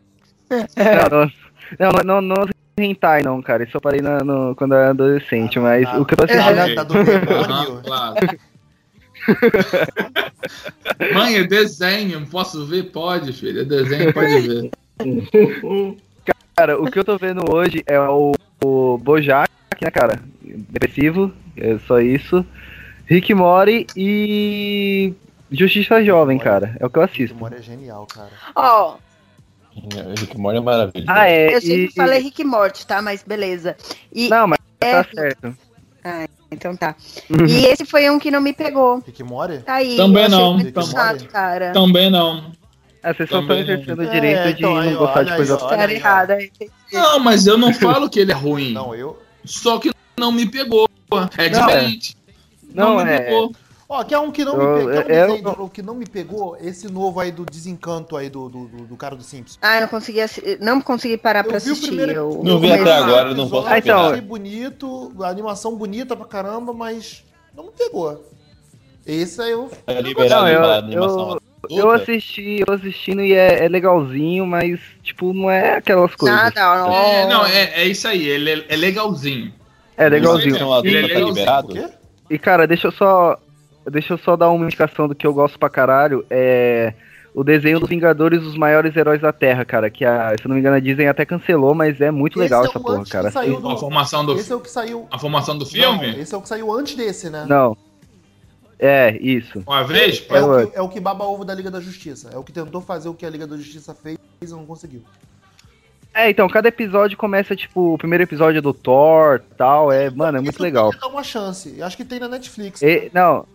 [SPEAKER 5] Não, não, não, não, não hentai, não, cara. Isso eu parei na- no- quando eu era adolescente, mas
[SPEAKER 1] Ah,
[SPEAKER 5] o que eu tô
[SPEAKER 1] tá,
[SPEAKER 5] assistindo.
[SPEAKER 1] tá do demônio.
[SPEAKER 2] Aham, claro. Mãe, é desenho, posso ver? Pode, filho. É desenho, pode ver.
[SPEAKER 5] Cara, o que eu tô vendo hoje é o, o Bojack, né, cara? Depressivo, é só isso. Rick Mori e Justiça Jovem, cara. É o que eu assisto.
[SPEAKER 1] Demônio é genial, cara.
[SPEAKER 4] Ó,
[SPEAKER 3] Rick Mori é maravilhoso.
[SPEAKER 5] Ah, é.
[SPEAKER 4] eu sempre
[SPEAKER 5] e-
[SPEAKER 4] falei Rick Morty, tá? Mas beleza. E,
[SPEAKER 5] Não, mas
[SPEAKER 4] é,
[SPEAKER 5] tá certo.
[SPEAKER 4] então tá. E esse foi um que não me pegou.
[SPEAKER 1] Rick Mori?
[SPEAKER 4] Tá aí.
[SPEAKER 2] Também não,
[SPEAKER 1] também.
[SPEAKER 4] chato, cara.
[SPEAKER 2] Também não.
[SPEAKER 5] Ah, vocês só estão
[SPEAKER 2] Também não.
[SPEAKER 5] exercendo o
[SPEAKER 1] É,
[SPEAKER 5] direito de
[SPEAKER 1] então, aí,
[SPEAKER 5] não gostar de coisa.
[SPEAKER 1] aí,
[SPEAKER 4] errada.
[SPEAKER 2] Não, mas eu não falo que ele é ruim.
[SPEAKER 1] Não, eu.
[SPEAKER 2] Só que não me pegou. É
[SPEAKER 5] Não,
[SPEAKER 2] diferente.
[SPEAKER 5] Não,
[SPEAKER 2] me
[SPEAKER 5] é-
[SPEAKER 2] pegou.
[SPEAKER 1] Ó, quer um que não
[SPEAKER 5] Eu-
[SPEAKER 1] me um
[SPEAKER 5] eu-
[SPEAKER 1] de novo que não me pegou? Esse novo aí do desencanto aí do, do, do, do cara do Simpsons.
[SPEAKER 4] Ah, eu não consegui, assi- não consegui parar pra
[SPEAKER 1] Eu vi o
[SPEAKER 4] assistir.
[SPEAKER 1] primeiro-
[SPEAKER 4] eu-
[SPEAKER 3] Não vi
[SPEAKER 4] eu
[SPEAKER 3] até agora, não posso
[SPEAKER 5] Ah, então,
[SPEAKER 1] Achei bonito, a animação bonita pra caramba, mas não me pegou. Esse aí eu.
[SPEAKER 3] É liberado
[SPEAKER 5] Não, eu-
[SPEAKER 3] pra animação
[SPEAKER 5] eu-. Eu assisti, eu assistindo e é, é legalzinho, mas, tipo, não é aquelas coisas.
[SPEAKER 4] Nada, não.
[SPEAKER 2] É, não, é, é isso aí. Ele é, é legalzinho.
[SPEAKER 5] É legalzinho.
[SPEAKER 3] Animação adulta
[SPEAKER 2] Ele é
[SPEAKER 3] tá
[SPEAKER 2] legalzinho.
[SPEAKER 5] E, cara, deixa eu só. Deixa eu só dar uma indicação do que eu gosto pra caralho. É. O desenho dos Vingadores, os maiores heróis da Terra, cara. Que, a, se não me engano, a Disney até cancelou, mas é muito legal
[SPEAKER 1] Esse é
[SPEAKER 5] essa
[SPEAKER 1] o
[SPEAKER 5] porra, cara.
[SPEAKER 1] saiu
[SPEAKER 2] A
[SPEAKER 1] do-
[SPEAKER 2] formação do,
[SPEAKER 1] Esse é o que saiu.
[SPEAKER 2] a formação do filme?
[SPEAKER 1] Não, esse é o que saiu antes desse, né?
[SPEAKER 5] Não. É, isso.
[SPEAKER 2] Uma vez?
[SPEAKER 1] É
[SPEAKER 5] Eu
[SPEAKER 1] o, que, é o que baba ovo da Liga da Justiça. É o que tentou fazer o que a Liga da Justiça fez e não conseguiu.
[SPEAKER 5] É, então, cada episódio começa, tipo, o primeiro episódio é do Thor tal. É, mano, é muito legal.
[SPEAKER 1] dar uma chance. Acho que tem na Netflix.
[SPEAKER 5] E- não. Não,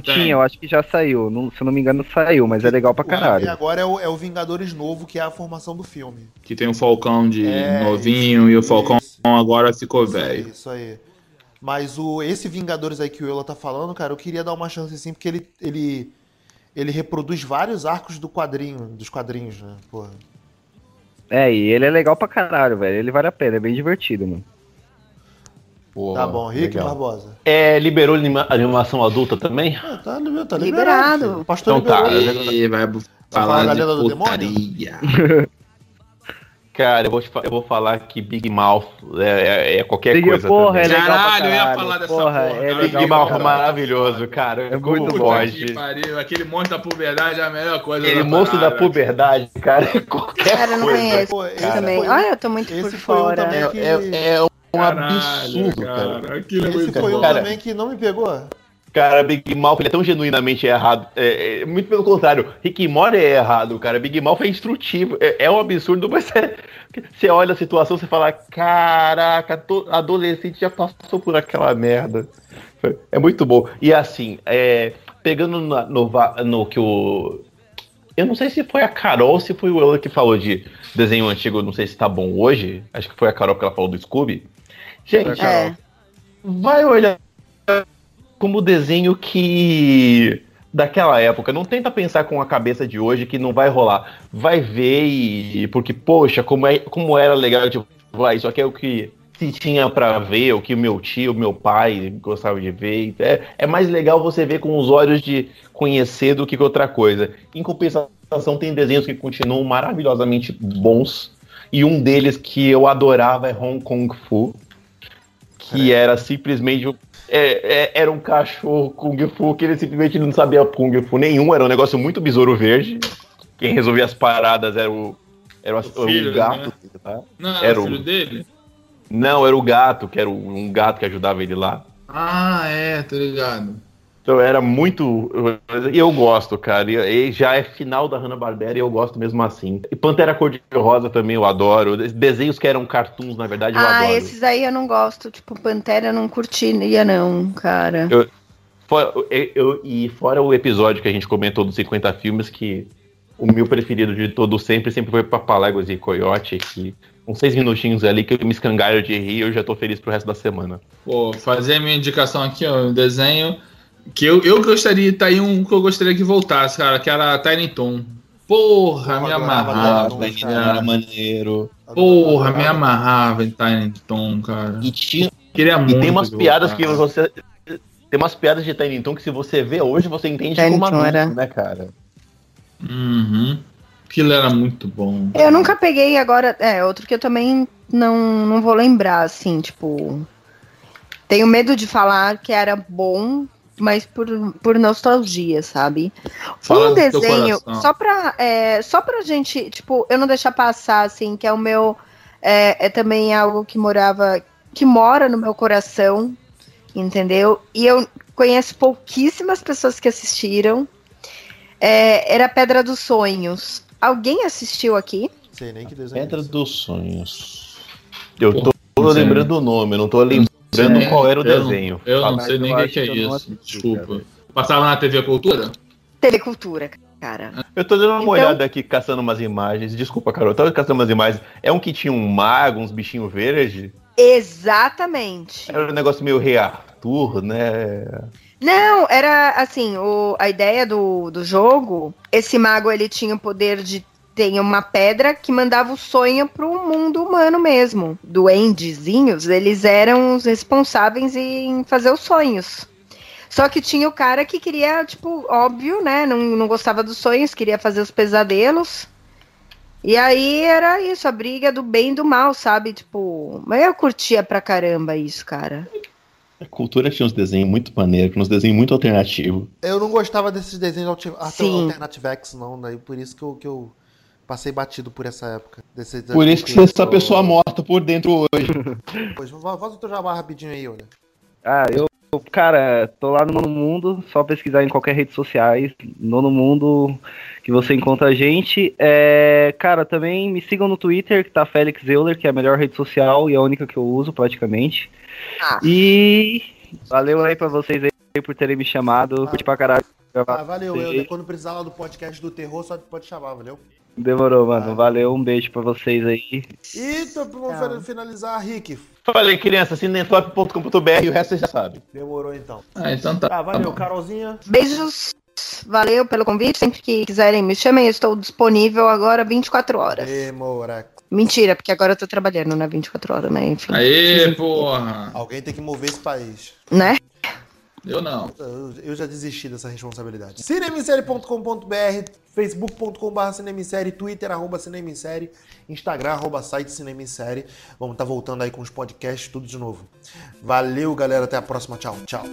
[SPEAKER 2] Tem.
[SPEAKER 5] tinha, eu acho que já saiu. Não- se eu não me engano, saiu, mas é legal pra
[SPEAKER 1] E
[SPEAKER 5] caralho.
[SPEAKER 1] agora é o, é o Vingadores novo, que é a formação do filme.
[SPEAKER 2] Que tem o Falcão de
[SPEAKER 1] É,
[SPEAKER 2] novinho e o Falcão
[SPEAKER 1] Isso,
[SPEAKER 2] agora ficou
[SPEAKER 1] isso aí,
[SPEAKER 2] velho.
[SPEAKER 1] isso aí. Mas o, esse Vingadores aí que o Eula tá falando, cara, eu queria dar uma chance sim, porque ele, ele, ele reproduz vários arcos do quadrinho, dos quadrinhos, né? Porra.
[SPEAKER 5] É, e ele é legal pra caralho, velho. Ele vale a pena, é bem divertido, mano.
[SPEAKER 3] Pô,
[SPEAKER 1] Tá bom, Rick
[SPEAKER 3] legal.
[SPEAKER 1] Barbosa.
[SPEAKER 3] É, liberou anima- animação adulta também?
[SPEAKER 1] Ah, tá, liber- tá liberado.
[SPEAKER 4] Liberado.
[SPEAKER 1] pastor
[SPEAKER 3] Então tá.
[SPEAKER 1] liberou.
[SPEAKER 2] E vai
[SPEAKER 1] falar
[SPEAKER 2] falar
[SPEAKER 1] da
[SPEAKER 2] de
[SPEAKER 1] Lenda do
[SPEAKER 2] putaria.
[SPEAKER 3] Cara, eu vou, te eu vou falar que Big Mouth é, é- é qualquer
[SPEAKER 5] Big-
[SPEAKER 3] coisa
[SPEAKER 5] porra,
[SPEAKER 3] também.
[SPEAKER 5] é legal pra
[SPEAKER 2] Caralho, eu ia
[SPEAKER 5] caralho.
[SPEAKER 2] falar dessa
[SPEAKER 5] porra,
[SPEAKER 2] porra,
[SPEAKER 5] É
[SPEAKER 2] cara.
[SPEAKER 3] Big Mouth é
[SPEAKER 5] caralho.
[SPEAKER 3] maravilhoso, cara.
[SPEAKER 5] É
[SPEAKER 3] Como
[SPEAKER 5] muito
[SPEAKER 2] pariu, aquele monstro da puberdade é a melhor coisa
[SPEAKER 3] Aquele
[SPEAKER 2] da
[SPEAKER 3] monstro da puberdade, cara, é qualquer
[SPEAKER 4] Cara, eu não
[SPEAKER 3] coisa.
[SPEAKER 4] conheço
[SPEAKER 1] Pô, esse
[SPEAKER 4] também. Olha, eu tô muito
[SPEAKER 1] esse
[SPEAKER 4] por
[SPEAKER 1] um
[SPEAKER 4] fora.
[SPEAKER 1] também
[SPEAKER 3] É,
[SPEAKER 1] que-
[SPEAKER 3] é- é um
[SPEAKER 2] Caralho,
[SPEAKER 3] absurdo, cara.
[SPEAKER 2] Aquilo é
[SPEAKER 1] Esse
[SPEAKER 2] muito
[SPEAKER 1] foi um
[SPEAKER 3] Cara,
[SPEAKER 1] também que não me pegou.
[SPEAKER 3] Cara, Big Mouth ele é tão genuinamente errado. É, é, muito pelo contrário, Rick Morty é errado, cara. Big Mouth é instrutivo. É, é um absurdo, mas é- você olha a situação e fala: caraca, to- adolescente já passou por aquela merda. É muito bom. E assim, é, pegando no, va- no que o. Eu não sei se foi a Carol ou se foi o Euler que falou de desenho antigo, não sei se tá bom hoje. Acho que foi a Carol que ela falou do Scooby. Gente,
[SPEAKER 4] É.
[SPEAKER 3] vai olhar como desenho que daquela época. Não tenta pensar com a cabeça de hoje que não vai rolar. Vai ver e. Porque, poxa, como, é, como era legal de. Vai, isso aqui é o que se tinha para ver, o que o meu tio, meu pai gostava de ver. É, é mais legal você ver com os olhos de conhecer do que outra coisa. Em compensação, tem desenhos que continuam maravilhosamente bons. E um deles que eu adorava é Hong Kong Fu. Que era simplesmente é, é, era um cachorro Kung Fu que ele simplesmente não sabia Kung Fu nenhum, era um negócio muito besouro verde. Quem resolvia as paradas era o, era o, o, filho, o gato. Né?
[SPEAKER 2] Tá? Não, era, era o filho dele?
[SPEAKER 3] Não, era o gato, que era um gato que ajudava ele lá.
[SPEAKER 2] Ah, é, tô ligado.
[SPEAKER 3] Então era muito. E eu gosto, cara. E já é final da Hanna-Barbera e eu gosto mesmo assim. E Pantera Cor-de-Rosa também eu adoro. Desenhos que eram cartoons, na verdade, eu
[SPEAKER 4] ah,
[SPEAKER 3] adoro.
[SPEAKER 4] Ah, esses aí eu não gosto. Tipo, Pantera eu não curtiria, não, cara.
[SPEAKER 3] Eu, fora, eu, eu, e fora o episódio que a gente comentou dos 50 filmes, que o meu preferido de todo sempre sempre foi Papaléguas e Coyote, que uns seis minutinhos ali que eu me escangalho de rir eu já tô feliz pro resto da semana.
[SPEAKER 2] Pô, fazer a minha indicação aqui, ó, o desenho que eu, eu gostaria, tá aí um que eu gostaria que voltasse, cara, que era Tiny Tom. Porra, me amarrava. Era maneiro. Porra, me amarrava em Tiny Tom, cara.
[SPEAKER 3] E tinha. Queria muito. E tem umas piadas que você. Tem umas piadas de Tiny Tom que se você vê hoje, você entende Tiny como adulto, era. né, cara?
[SPEAKER 2] Uhum. Aquilo era muito bom.
[SPEAKER 4] Eu nunca peguei agora. É, outro que eu também não, não vou lembrar, assim, tipo. Tenho medo de falar que era bom, mas por, por nostalgia, sabe? Fala um desenho, só pra, é, só pra gente, tipo, eu não deixar passar, assim, que é o meu. É, é também algo que morava. que mora no meu coração, entendeu? E eu conheço pouquíssimas pessoas que assistiram. É, era Pedra dos Sonhos. Alguém assistiu aqui?
[SPEAKER 3] Sei nem que desenho. Pedra é dos Sonhos. Eu tô, tô lembrando o nome, não tô lembrando lembrando qual era o eu desenho.
[SPEAKER 2] Não, eu não sei nem o que, é isso. Desculpa. Passava na TV Cultura?
[SPEAKER 4] TV Cultura, cara.
[SPEAKER 3] Eu tô dando uma então... olhada aqui, caçando umas imagens. Desculpa, Carol, eu tava caçando umas imagens. É um que tinha um mago, uns bichinhos verdes?
[SPEAKER 4] Exatamente.
[SPEAKER 3] Era um negócio meio Rei Arthur, né?
[SPEAKER 4] Não, era assim, o, a ideia do, do jogo, esse mago ele tinha o poder de tem uma pedra que mandava o sonho para o mundo humano mesmo. Duendezinhos, eles eram os responsáveis em fazer os sonhos. Só que tinha o cara que queria, tipo, óbvio, né? Não, não gostava dos sonhos, queria fazer os pesadelos. E aí era isso, a briga do bem e do mal, sabe? Tipo, mas eu curtia pra caramba isso, cara.
[SPEAKER 3] A cultura tinha uns desenhos muito maneiros, uns desenhos muito alternativos.
[SPEAKER 1] Eu não gostava desses desenhos alternativex, não, daí por isso que eu, que eu Passei batido por essa época.
[SPEAKER 3] Desse, por isso que você é essa pessoa morta por dentro hoje.
[SPEAKER 1] pois, faz o teu jabá rapidinho aí, olha.
[SPEAKER 5] Ah, eu, cara, tô lá no Nono Mundo, só pesquisar em qualquer rede sociais, Nono Mundo, que você encontra a gente. É, cara, também me sigam no Twitter, que tá Felix Euler, que é a melhor rede social e a única que eu uso praticamente. Ah. E valeu aí pra vocês aí por terem me chamado. Ah. pra caralho.
[SPEAKER 1] Ah, valeu, Euler. Quando precisar lá do podcast do terror, só pode chamar, valeu?
[SPEAKER 5] Demorou, mano. Ah. Valeu, um beijo pra vocês aí.
[SPEAKER 1] E vamos finalizar, Rick.
[SPEAKER 3] Falei, criança, cinetop.com.br e o resto você já sabe.
[SPEAKER 1] Demorou então.
[SPEAKER 2] Ah, então tá.
[SPEAKER 1] Tá, valeu, Carolzinha.
[SPEAKER 4] Beijos. Valeu pelo convite. Sempre que quiserem me chamem, eu estou disponível agora 24 horas.
[SPEAKER 1] Demora.
[SPEAKER 4] Mentira, porque agora eu tô trabalhando, né? 24 horas, né?
[SPEAKER 2] Enfim. Aê, porra!
[SPEAKER 1] Alguém tem que mover esse país.
[SPEAKER 4] Né?
[SPEAKER 2] Eu não.
[SPEAKER 1] Eu já desisti dessa responsabilidade. Cinemissérie.com.br, facebook.com.br cinemissérie, twitter arroba cinemissérie, instagram arroba site cinemissérie. Vamos estar tá voltando aí com os podcasts tudo de novo. Valeu, galera. Até a próxima. Tchau. Tchau.